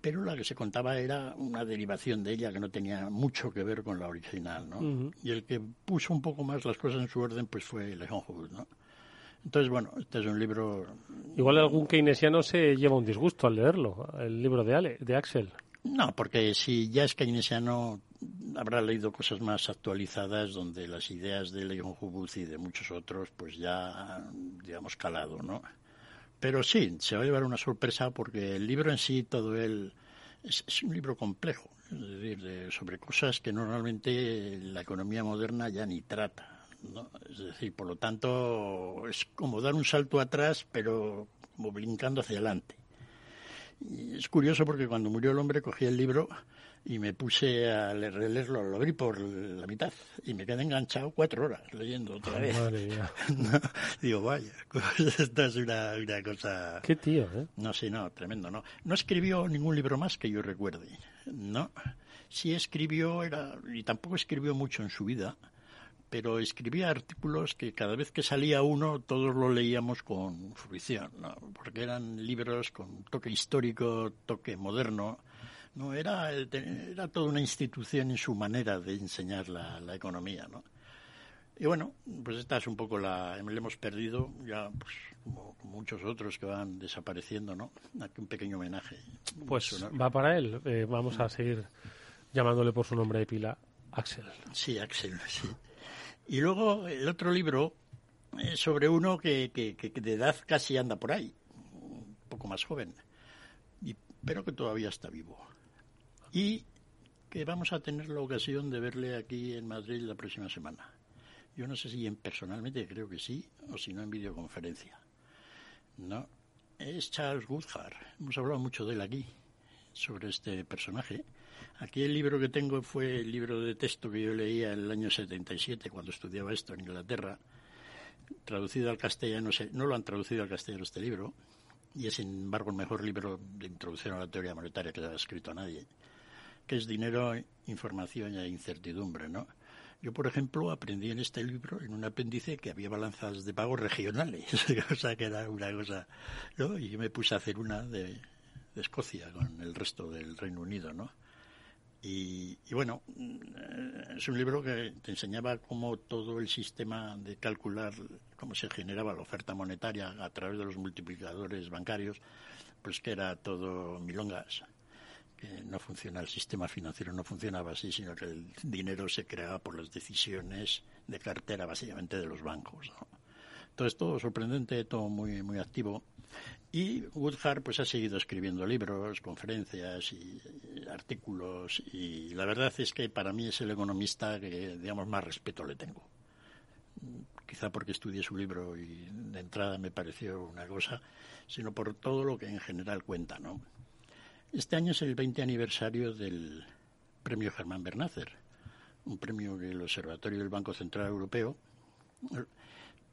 pero la que se contaba era una derivación de ella que no tenía mucho que ver con la original, ¿no? Y el que puso un poco más las cosas en su orden pues fue Leon Hubble, ¿no? Entonces, bueno, este es un libro... Igual algún keynesiano se lleva un disgusto al leerlo, el libro de, Ale, de Axel. No, porque si ya es keynesiano habrá leído cosas más actualizadas donde las ideas de Leon Hubuz y de muchos otros pues ya, digamos, calado, ¿no? Pero sí, se va a llevar una sorpresa porque el libro en sí, todo él, es, es un libro complejo, es decir, sobre cosas que normalmente la economía moderna ya ni trata. ¿No? Es decir, por lo tanto, es como dar un salto atrás, pero como brincando hacia adelante. Y es curioso porque cuando murió el hombre cogí el libro y me puse a releerlo, lo abrí por la mitad y me quedé enganchado cuatro horas leyendo otra vez. digo, vaya, esta es una, una, cosa... Qué tío, ¿eh? No, sí, no, tremendo, ¿no? No escribió ningún libro más que yo recuerde, ¿no? Sí escribió, era, y tampoco escribió mucho en su vida, pero escribía artículos que cada vez que salía uno todos lo leíamos con fruición, ¿no? porque eran libros con toque histórico, toque moderno. No, era, era toda una institución en su manera de enseñar la, la economía, ¿no? Y bueno, pues esta es un poco la... Le hemos perdido ya, pues, como, muchos otros que van desapareciendo, ¿no? Aquí un pequeño homenaje. Pues va para él. Eh, vamos a seguir llamándole por su nombre de pila, Axel. Sí, Axel, sí. Y luego el otro libro es sobre uno que, que, de edad casi anda por ahí, un poco más joven, y, pero que todavía está vivo. Y que vamos a tener la ocasión de verle aquí en Madrid la próxima semana. Yo no sé si en personalmente, creo que sí, o si no en videoconferencia. No, es Charles Goodhart. Hemos hablado mucho de él aquí, sobre este personaje. Aquí el libro que tengo fue el libro de texto que yo leía en el año 77 cuando estudiaba esto en Inglaterra, traducido al castellano, no lo han traducido al castellano este libro, y es sin embargo el mejor libro de introducción a la teoría monetaria que haya escrito a nadie, que es Dinero, Información e Incertidumbre, ¿no? Yo, por ejemplo, aprendí en este libro, en un apéndice, que había balanzas de pago regionales, o sea que era una cosa, ¿no? Y yo me puse a hacer una de, de Escocia con el resto del Reino Unido, ¿no? Y, bueno, mm, es un libro que te enseñaba cómo todo el sistema de calcular cómo se generaba la oferta monetaria a través de los multiplicadores bancarios, pues que era todo milongas, que no funciona, el sistema financiero no funcionaba así, sino que el dinero se creaba por las decisiones de cartera básicamente de los bancos. todo esto sorprendente, todo muy, muy activo. Y Woodhart pues ha seguido escribiendo libros, conferencias y, artículos y la verdad es que para mí es el economista que digamos más respeto le tengo. Quizá porque estudié su libro y de entrada me pareció una cosa, sino por todo lo que en general cuenta, ¿no? Este año es el 20 aniversario del premio Germán Bernácer, un premio que el Observatorio del Banco Central Europeo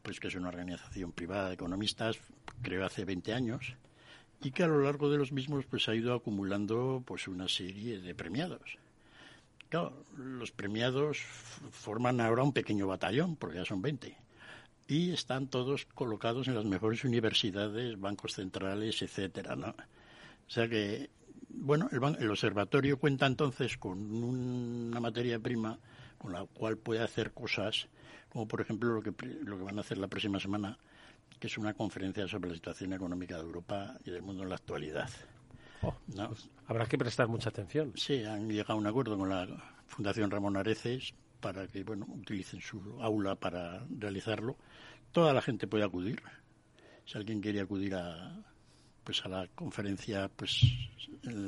pues que es una organización privada de economistas, creo hace 20 años, y que a lo largo de los mismos pues ha ido acumulando pues una serie de premiados. Claro, los premiados forman ahora un pequeño batallón, porque ya son 20, y están todos colocados en las mejores universidades, bancos centrales, etcétera, ¿no? O sea que, bueno, el, el observatorio cuenta entonces con una materia prima con la cual puede hacer cosas como por ejemplo lo que, lo que van a hacer la próxima semana, que es una conferencia sobre la situación económica de Europa y del mundo en la actualidad. Oh, pues habrá que prestar mucha atención. Sí, han llegado a un acuerdo con la Fundación Ramón Areces para que bueno utilicen su aula para realizarlo. Toda la gente puede acudir. Si alguien quiere acudir a, pues a la conferencia pues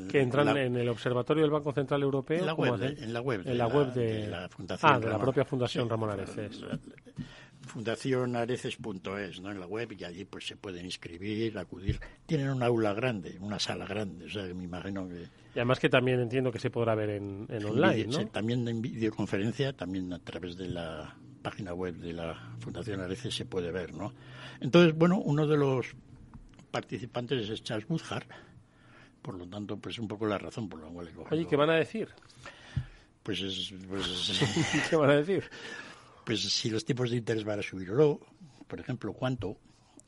que entran en el observatorio del Banco Central Europeo en la web, de, en la web en la, web de, la fundación ah, de la propia fundación Ramón Areces fundacionareces.es ¿no? en la web y allí pues se pueden inscribir acudir tienen un aula grande una sala grande o sea me imagino que y además que también entiendo que se podrá ver en, online ¿no? también en videoconferencia también a través de la página web de la Fundación Areces se puede ver no entonces bueno uno de los participantes es Charles Woodhart, por lo tanto, pues un poco la razón por la cual he Oye, ¿qué van a decir? Pues, es, pues ¿Qué van a decir? Pues si los tipos de interés van a subir o no, por ejemplo, cuánto,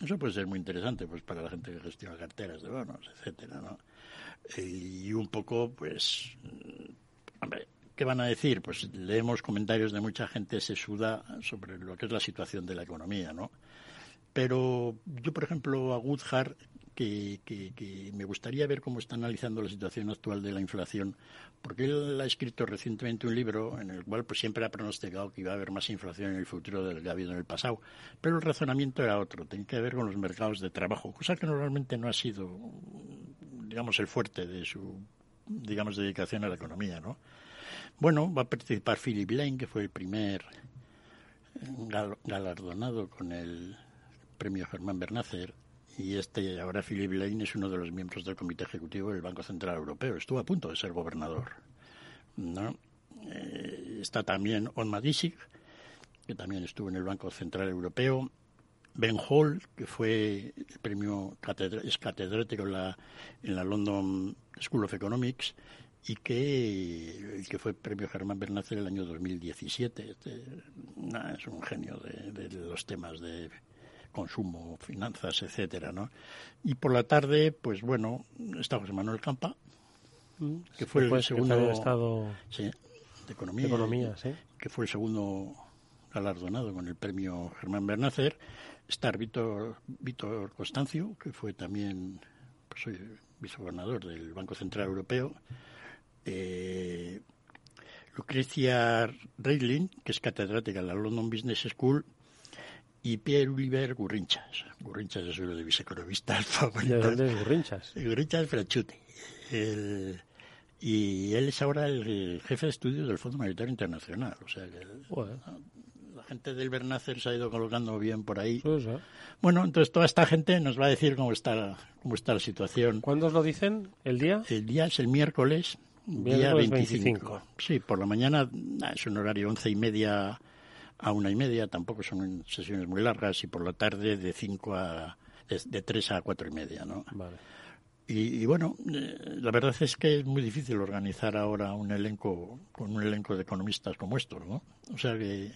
eso puede ser muy interesante pues para la gente que gestiona carteras de bonos, etcétera, ¿no? Y un poco, pues, hombre, ¿qué van a decir? Pues leemos comentarios de mucha gente sesuda sobre lo que es la situación de la economía, ¿no? Pero yo, por ejemplo, a Woodhart, que, me gustaría ver cómo está analizando la situación actual de la inflación, porque él ha escrito recientemente un libro en el cual pues, siempre ha pronosticado que iba a haber más inflación en el futuro del que ha habido en el pasado. Pero el razonamiento era otro, tenía que ver con los mercados de trabajo, cosa que normalmente no ha sido, digamos, el fuerte de su, digamos, dedicación a la economía, ¿no? Bueno, va a participar Philip Lane, que fue el primer galardonado con el premio Germán Bernácer y este ahora Philip Lane es uno de los miembros del Comité Ejecutivo del Banco Central Europeo. Estuvo a punto de ser gobernador. ¿no? Eh, está también On Madisic, que también estuvo en el Banco Central Europeo. Ben Hall, que fue el premio es catedrático en la, en la London School of Economics y que, que fue premio Germán Bernácer el año 2017. Este, es un genio de los temas de consumo, finanzas, etcétera, ¿no? Y por la tarde, pues bueno, está José Manuel Campa, mm, que fue el segundo estado de economía, economía que fue el segundo galardonado con el premio Germán Bernácer. Está Víctor, Víctor Constancio, que fue también pues, vicegobernador del Banco Central Europeo. Eh, Lucrecia Reilin, que es catedrática en la London Business School y Pierre Oliver Gurrinchas. Gurrinchas es uno de mis economistas favoritos. ¿De dónde es Gurrinchas? Gurrinchas Franchute. El, y él es ahora el, jefe de estudios del Fondo Monetario Internacional. O sea que la gente del Bernácer se ha ido colocando bien por ahí. Bueno, entonces toda esta gente nos va a decir cómo está, cómo está la situación. ¿Cuándo os lo dicen? ¿El día? El día es el miércoles, día 25. Sí, por la mañana es un horario once y media a una y media, tampoco son sesiones muy largas, y por la tarde de cinco a de, tres a cuatro y media, ¿no? Vale. Y, bueno, eh, la verdad es que es muy difícil organizar ahora un elenco con un elenco de economistas como estos, ¿no? O sea que,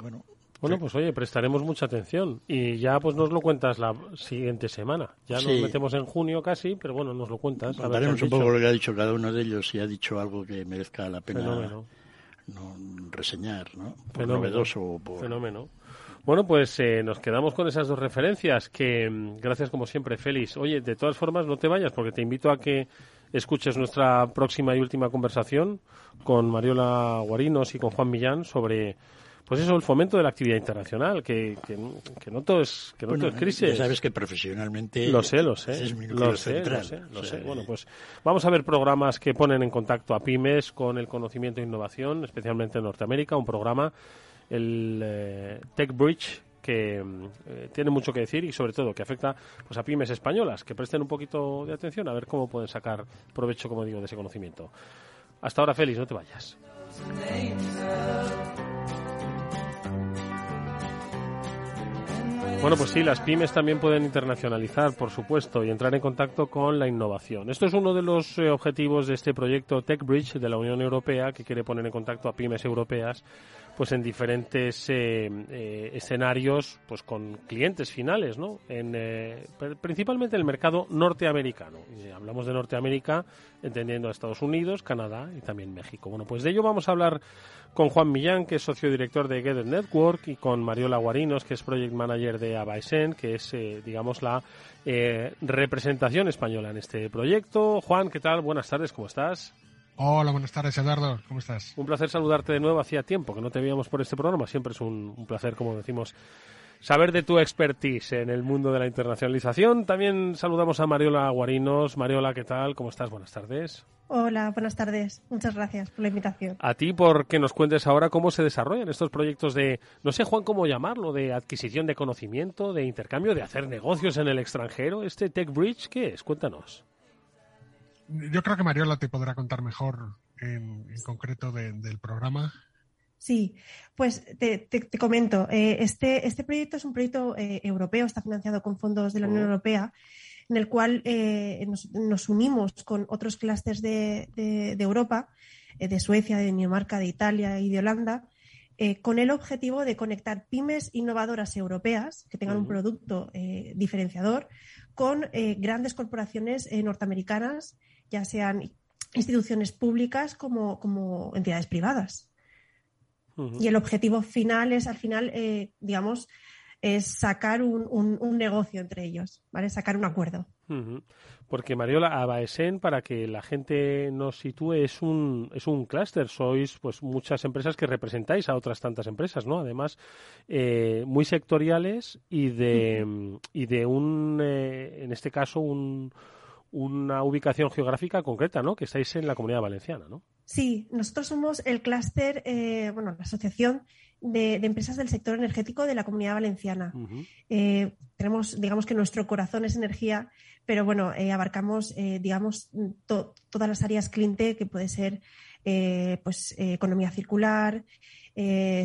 bueno. Bueno, pues oye, prestaremos mucha atención y ya pues nos lo cuentas la siguiente semana. Ya nos metemos en junio casi, pero bueno, nos lo cuentas. Contaremos un poco lo que ha dicho cada uno de ellos si ha dicho algo que merezca la pena no reseñar, ¿no? Fenómeno. Fenómeno. Bueno, pues eh, nos quedamos con esas dos referencias que, mm, gracias como siempre, Félix. Oye, de todas formas, no te vayas porque te invito a que escuches nuestra próxima y última conversación con Mariola Guarinos y con Juan Millán sobre pues eso, el fomento de la actividad internacional, que, que, no todo es, que no todo es crisis. sabes que profesionalmente lo sé, lo sé, es lo sé, lo sé, lo sé. Bueno, pues vamos a ver programas que ponen en contacto a pymes con el conocimiento e innovación, especialmente en Norteamérica, un programa, el eh, Tech Bridge, que eh, tiene mucho que decir y sobre todo que afecta pues a pymes españolas que presten un poquito de atención a ver cómo pueden sacar provecho, como digo, de ese conocimiento. Hasta ahora, Félix, no te vayas. Bueno, pues sí, las pymes también pueden internacionalizar, por supuesto, y entrar en contacto con la innovación. Esto es uno de los eh, objetivos de este proyecto TechBridge de la Unión Europea, que quiere poner en contacto a pymes europeas pues en diferentes eh, eh, escenarios pues con clientes finales no en eh, principalmente en el mercado norteamericano. Y hablamos de Norteamérica entendiendo a Estados Unidos Canadá y también México. Bueno pues de ello vamos a hablar con Juan Millán que es socio director de Gather Network y con Mariola Guarinos que es project manager de Abaisen que es digamos la representación española en este proyecto. Juan qué tal buenas tardes cómo estás Hola, buenas tardes, Eduardo. ¿Cómo estás? Un placer saludarte de nuevo. Hacía tiempo que no te veíamos por este programa. Siempre es un, placer, como decimos, saber de tu expertise en el mundo de la internacionalización. También saludamos a Mariola Guarinos. Mariola, ¿qué tal? ¿Cómo estás? Buenas tardes. Hola, buenas tardes. Muchas gracias por la invitación. A ti por que nos cuentes ahora cómo se desarrollan estos proyectos de, no sé, Juan, cómo llamarlo, de adquisición de conocimiento, de intercambio, de hacer negocios en el extranjero. ¿Este Tech Bridge qué es? Cuéntanos yo creo que Mariola te podrá contar mejor en, concreto del programa. Sí, pues te, comento, eh, este, este proyecto es un proyecto eh, europeo, está financiado con fondos de la Unión oh. Europea, en el cual eh, nos, unimos con otros clústeres de, Europa, de Suecia, de Dinamarca, de Italia y de Holanda, con el objetivo de conectar pymes innovadoras europeas que tengan un producto diferenciador con grandes corporaciones norteamericanas ya sean instituciones públicas como, como entidades privadas. Y el objetivo final es, al final, eh, digamos, es sacar un, un, negocio entre ellos, ¿vale? Sacar un acuerdo. Porque Mariola, Abaesen, para que la gente nos sitúe, es un, es un clúster. Sois pues muchas empresas que representáis a otras tantas empresas, ¿no? Además, eh, muy sectoriales y de, y de un, eh, en este caso, un, una ubicación geográfica concreta, ¿no? Que estáis en la Comunidad Valenciana, ¿no? Sí, nosotros somos el clúster, eh, bueno, la asociación de, empresas del sector energético de la Comunidad Valenciana. Eh, tenemos, digamos que nuestro corazón es energía, pero bueno, eh, abarcamos, digamos, todas las áreas cliente que puede ser, pues, economía circular,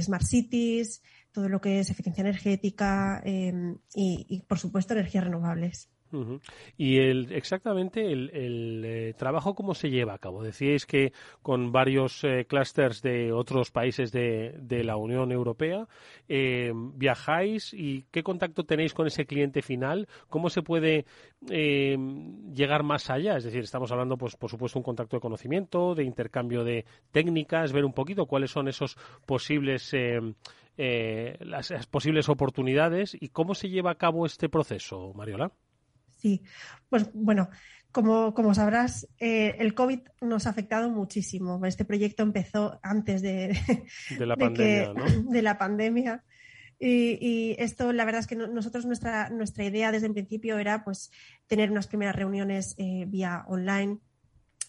smart cities, todo lo que es eficiencia energética y, y, por supuesto, energías renovables. Y el, exactamente el, eh, trabajo, ¿cómo se lleva a cabo? Decíais que con varios eh, clústeres de otros países de, la Unión Europea eh, viajáis y qué contacto tenéis con ese cliente final. ¿Cómo se puede llegar más allá? Es decir, estamos hablando, pues, por supuesto, un contacto de conocimiento, de intercambio de técnicas, ver un poquito cuáles son esos posibles. las posibles oportunidades y cómo se lleva a cabo este proceso, Mariola. Sí, pues bueno, como, como sabrás, eh, el COVID nos ha afectado muchísimo. Este proyecto empezó antes de, la pandemia, de la pandemia. Y, esto, la verdad es que nosotros, nuestra, nuestra idea desde el principio era pues tener unas primeras reuniones eh, vía online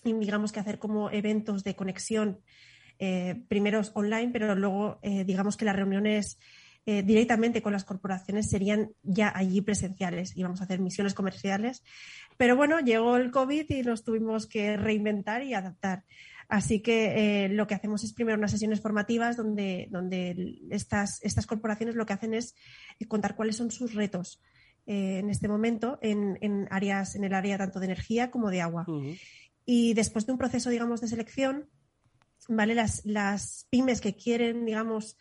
y digamos que hacer como eventos de conexión, eh, primeros online, pero luego digamos que las reuniones eh, directamente con las corporaciones serían ya allí presenciales, íbamos a hacer misiones comerciales. Pero bueno, llegó el COVID y nos tuvimos que reinventar y adaptar. Así que eh, lo que hacemos es primero unas sesiones formativas donde, donde estas, estas corporaciones lo que hacen es contar cuáles son sus retos eh, en este momento en, en, áreas, en el área tanto de energía como de agua. Y después de un proceso, digamos, de selección, ¿vale? Las, las pymes que quieren, digamos,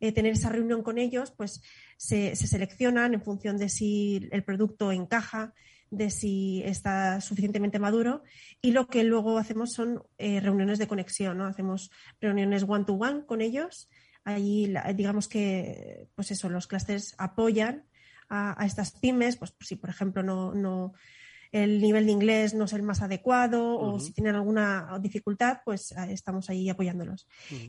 eh, tener esa reunión con ellos, pues se, seleccionan en función de si el producto encaja, de si está suficientemente maduro y lo que luego hacemos son eh, reuniones de conexión, ¿no? Hacemos reuniones one-to-one con ellos. Allí, digamos que, pues eso, los clústeres apoyan a, estas pymes, pues si por ejemplo no el nivel de inglés no es el más adecuado o si tienen alguna dificultad, pues estamos ahí apoyándolos.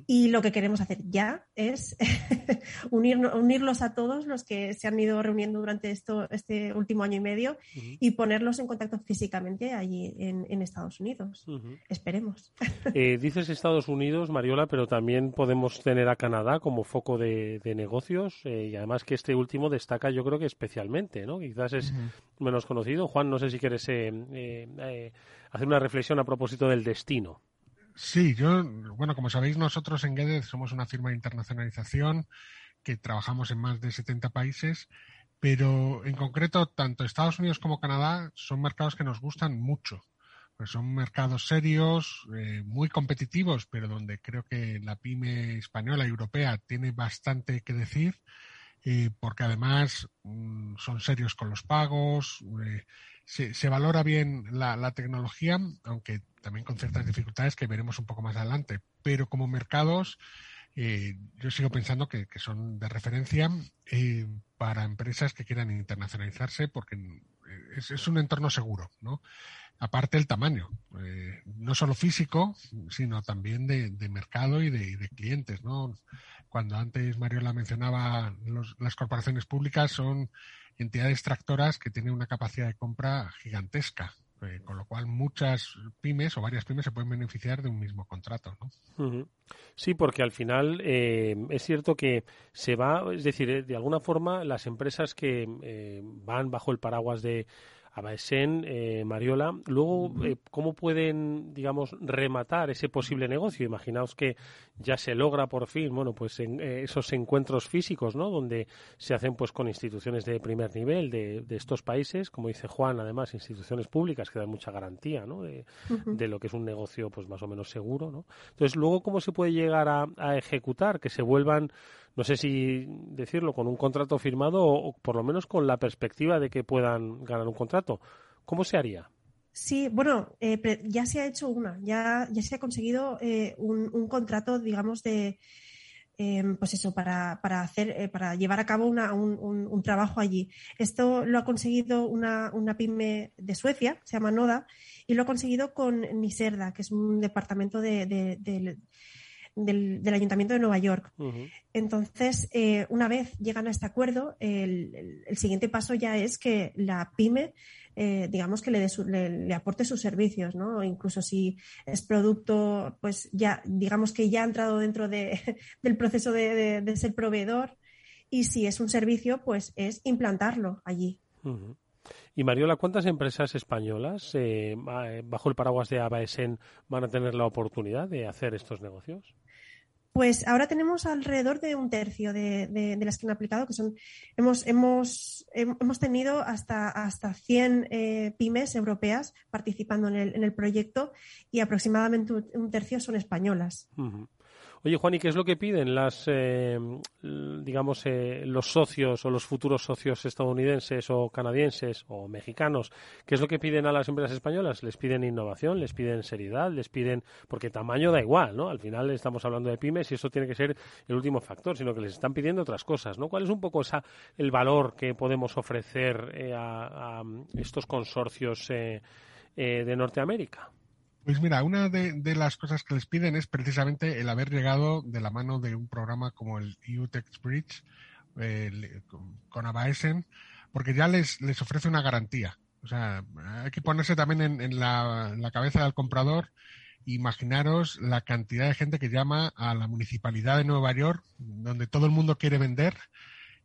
Y lo que queremos hacer ya es unir, unirlos a todos los que se han ido reuniendo durante esto, este último año y medio y ponerlos en contacto físicamente allí en, Estados Unidos. Esperemos. Eh, dices Estados Unidos, Mariola, pero también podemos tener a Canadá como foco de, negocios eh, y además que este último destaca yo creo que especialmente, ¿no? Quizás es menos conocido. Juan, no sé si quieres eh, eh, hacer una reflexión a propósito del destino. Sí, yo, bueno, como sabéis, nosotros en Gedez somos una firma de internacionalización que trabajamos en más de 70 países, pero en concreto, tanto Estados Unidos como Canadá son mercados que nos gustan mucho. Pues son mercados serios, eh, muy competitivos, pero donde creo que la pyme española y europea tiene bastante que decir porque además mm, son serios con los pagos, eh, se, valora bien la, tecnología, aunque también con ciertas dificultades que veremos un poco más adelante. Pero como mercados, eh, yo sigo pensando que, son de referencia eh, para empresas que quieran internacionalizarse, porque es, un entorno seguro, ¿no? Aparte el tamaño, no solo físico, sino también de, mercado y de, de clientes, ¿no? cuando antes Mariola mencionaba las corporaciones públicas, son entidades tractoras que tienen una capacidad de compra gigantesca. Eh, con lo cual muchas pymes o varias pymes se pueden beneficiar de un mismo contrato. ¿no? Sí, porque al final eh, es cierto que se va, es decir, eh, de alguna forma las empresas que van bajo el paraguas de Abaesen, eh, Mariola. Luego, eh, ¿cómo pueden, digamos, rematar ese posible negocio? Imaginaos que ya se logra por fin, bueno, pues en, eh, esos encuentros físicos, ¿no? Donde se hacen, pues, con instituciones de primer nivel de, estos países, como dice Juan, además, instituciones públicas que dan mucha garantía, ¿no? De, lo que es un negocio, pues, más o menos seguro, ¿no? Entonces, luego, ¿cómo se puede llegar a, a ejecutar? Que se vuelvan no sé si decirlo con un contrato firmado o, por lo menos con la perspectiva de que puedan ganar un contrato. ¿Cómo se haría? Sí, bueno, eh, ya se ha hecho una, ya, se ha conseguido eh, un, contrato, digamos, de, em, pues eso, para, para hacer, eh, para llevar a cabo un, trabajo allí. Esto lo ha conseguido una, pyme de Suecia, se llama Noda, y lo ha conseguido con Niserda, que es un departamento de del, Ayuntamiento de Nueva York. Entonces, eh, una vez llegan a este acuerdo, el, siguiente paso ya es que la pyme, eh, digamos que le, le, aporte sus servicios, ¿no? incluso si es producto, pues ya, digamos que ya ha entrado dentro de, del proceso de, ser proveedor. Y si es un servicio, pues es implantarlo allí. Y Mariola, ¿cuántas empresas españolas eh, bajo el paraguas de ABAESEN van a tener la oportunidad de hacer estos negocios? Pues ahora tenemos alrededor de un tercio de, las que han aplicado, que son, hemos, hemos, hemos tenido hasta, hasta 100 eh, pymes europeas participando en el, en el, proyecto y aproximadamente un tercio son españolas. Oye, Juan, ¿y qué es lo que piden las, eh, digamos, eh, los socios o los futuros socios estadounidenses o canadienses o mexicanos? ¿Qué es lo que piden a las empresas españolas? ¿Les piden innovación? ¿Les piden seriedad? ¿Les piden...? Porque tamaño da igual, ¿no? Al final estamos hablando de pymes y eso tiene que ser el último factor, sino que les están pidiendo otras cosas, ¿no? ¿Cuál es un poco esa, el valor que podemos ofrecer eh, a, a, estos consorcios de Norteamérica? Pues mira, una de, las cosas que les piden es precisamente el haber llegado de la mano de un programa como el EUTEX Bridge con Abaesen, porque ya les, les ofrece una garantía. O sea, hay que ponerse también en, la, cabeza del comprador. Imaginaros la cantidad de gente que llama a la municipalidad de Nueva York, donde todo el mundo quiere vender,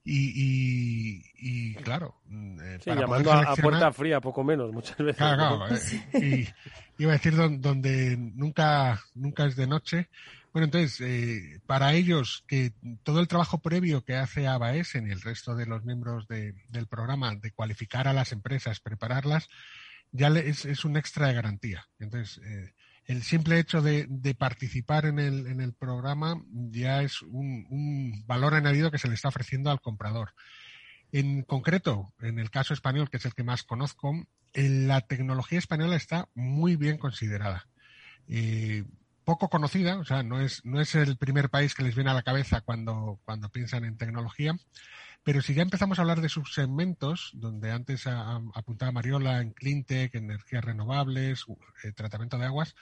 y, y, claro, eh, llamando a, puerta fría, poco menos, muchas veces. Claro, eh, y iba a decir donde, nunca, nunca es de noche. Bueno, entonces, eh, para ellos, que todo el trabajo previo que hace ABAESEN y el resto de los miembros del programa de cualificar a las empresas, prepararlas, ya es, es un extra de garantía. Entonces, el simple hecho de, participar en el, en el, programa ya es un, valor añadido que se le está ofreciendo al comprador. En concreto, en el caso español, que es el que más conozco, la tecnología española está muy bien considerada. Eh, poco conocida, o sea, no es, no es el primer país que les viene a la cabeza cuando, cuando piensan en tecnología, Pero si ya empezamos a hablar de subsegmentos, donde antes apuntaba Mariola en cleantech, energías renovables, eh, tratamiento de aguas,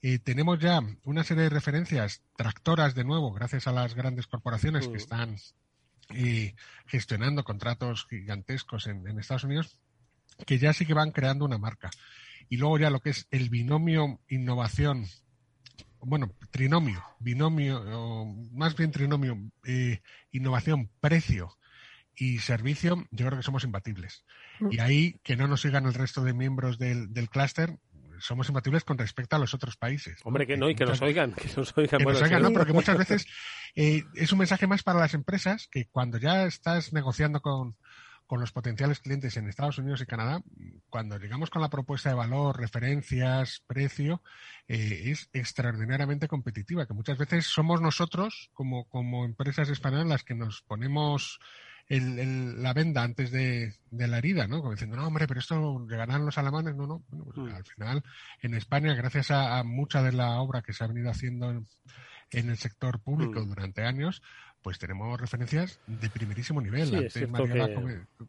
eh, tenemos ya una serie de referencias tractoras de nuevo, gracias a las grandes corporaciones que mm. están eh, gestionando contratos gigantescos en, Estados Unidos, que ya sí que van creando una marca. Y luego ya lo que es el binomio innovación, bueno, trinomio, binomio, o más bien trinomio, eh, innovación, precio y servicio, yo creo que somos imbatibles. Mm. Y ahí que no nos sigan el resto de miembros del, del clúster, somos imbatibles con respecto a los otros países. Hombre, que no, y que nos oigan, que nos oigan. Que nos oigan, no, porque muchas veces eh, es un mensaje más para las empresas que cuando ya estás negociando con, con los potenciales clientes en Estados Unidos y Canadá, cuando llegamos con la propuesta de valor, referencias, precio, eh, es extraordinariamente competitiva, que muchas veces somos nosotros, como, como empresas españolas, las que nos ponemos el, la venda antes de, la herida, ¿no? Como diciendo, no, hombre, pero esto llegarán los alemanes, no, no. Bueno, pues mm. al final, en España, gracias a, mucha de la obra que se ha venido haciendo en, el sector público mm. durante años, pues tenemos referencias de primerísimo nivel. Antes María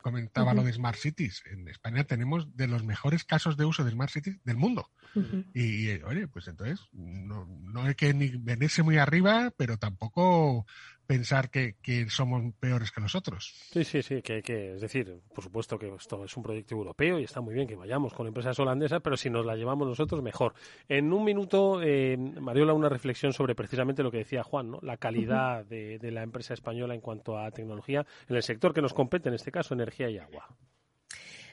comentaba lo de Smart Cities. En España tenemos de los mejores casos de uso de Smart Cities del mundo. y, oye, pues entonces, no, no hay que ni venirse muy arriba, pero tampoco pensar que, somos peores que nosotros. Sí, sí, sí, que, que, es decir, por supuesto que esto es un proyecto europeo y está muy bien que vayamos con empresas holandesas, pero si nos la llevamos nosotros, mejor. En un minuto, eh, Mariola, una reflexión sobre precisamente lo que decía Juan, ¿no? la calidad de, la empresa española en cuanto a tecnología en el sector que nos compete, en este caso, energía y agua.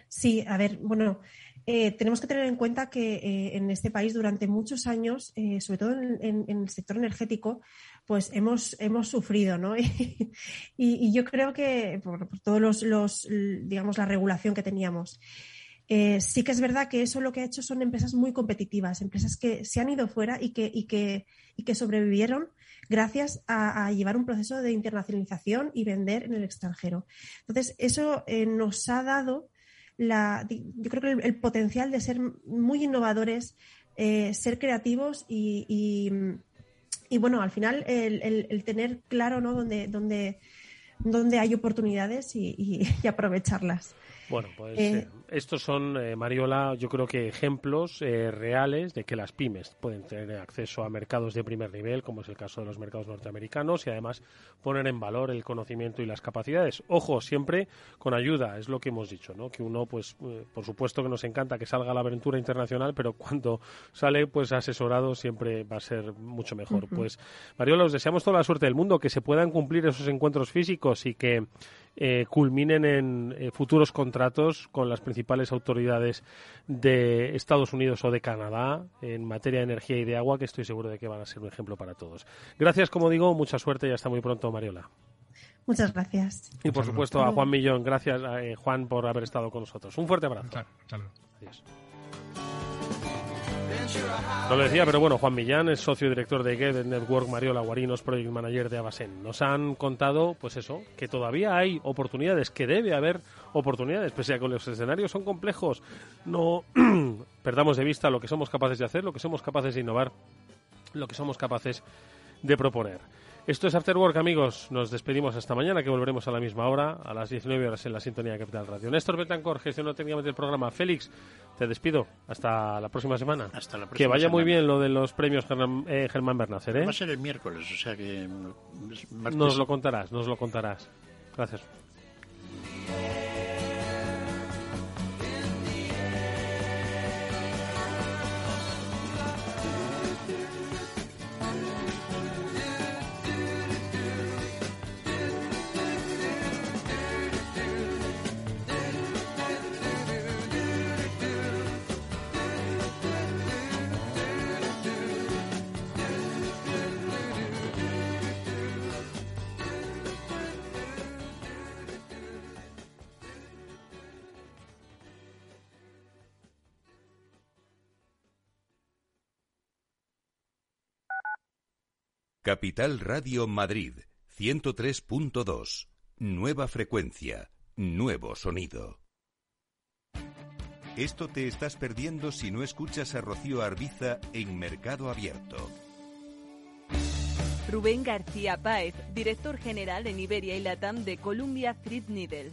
Sí, a ver, bueno, eh, tenemos que tener en cuenta que eh, en este país durante muchos años, sobre todo en, el sector energético, pues hemos, hemos sufrido, ¿no? y, yo creo que por, todos los, digamos, la regulación que teníamos. Eh, sí que es verdad que eso lo que ha hecho son empresas muy competitivas, empresas que se han ido fuera y que, y que, y que sobrevivieron gracias a, llevar un proceso de internacionalización y vender en el extranjero. Entonces, eso eh, nos ha dado la, yo creo que el, potencial de ser muy innovadores, eh, ser creativos y y bueno, al final el, tener claro ¿no? dónde, dónde, dónde hay oportunidades y aprovecharlas. Bueno, pues eh, eh, estos son, eh, Mariola, yo creo que ejemplos reales de que las pymes pueden tener acceso a mercados de primer nivel, como es el caso de los mercados norteamericanos, y además poner en valor el conocimiento y las capacidades. Ojo, siempre con ayuda, es lo que hemos dicho, ¿no? Que uno, pues, por supuesto que nos encanta que salga la aventura internacional, pero cuando sale, pues, asesorado siempre va a ser mucho mejor. Pues, Mariola, os deseamos toda la suerte del mundo, que se puedan cumplir esos encuentros físicos y que eh, culminen en eh, futuros contratos con las principales autoridades de Estados Unidos o de Canadá en materia de energía y de agua, que estoy seguro de que van a ser un ejemplo para todos. Gracias, como digo, mucha suerte y hasta muy pronto, Mariola. Muchas gracias. Y por supuesto a Juan Millón, gracias eh, Juan por haber estado con nosotros. Un fuerte abrazo. Adiós. No lo decía, pero bueno, Juan Millán es socio director de Get Network, Mariola Guarinos, Project Manager de Abasen. Nos han contado, pues eso, que todavía hay oportunidades, que debe haber oportunidades, pese a que los escenarios son complejos. No perdamos de vista lo que somos capaces de hacer, lo que somos capaces de innovar, lo que somos capaces de proponer. Esto es After Work, amigos. Nos despedimos hasta mañana, que volveremos a la misma hora, a las 19 horas en la sintonía de Capital Radio. Néstor Betancor, gestionó técnicamente el programa. Félix, te despido. Hasta la próxima semana. Hasta la próxima Que vaya muy bien lo de los premios Germán, eh, Germán Bernácer, ¿eh? Va a ser el miércoles, o sea que... Nos lo contarás, nos lo contarás. Gracias. Capital Radio Madrid 103.2. Nueva frecuencia, nuevo sonido. Esto te estás perdiendo si no escuchas a Rocío Arbiza en Mercado Abierto. Rubén García Páez, director general en Iberia y Latam de Columbia Threadneedle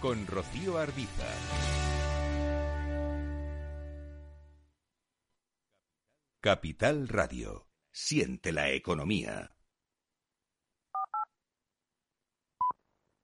con Rocío Arbiza. Capital Radio. Siente la economía.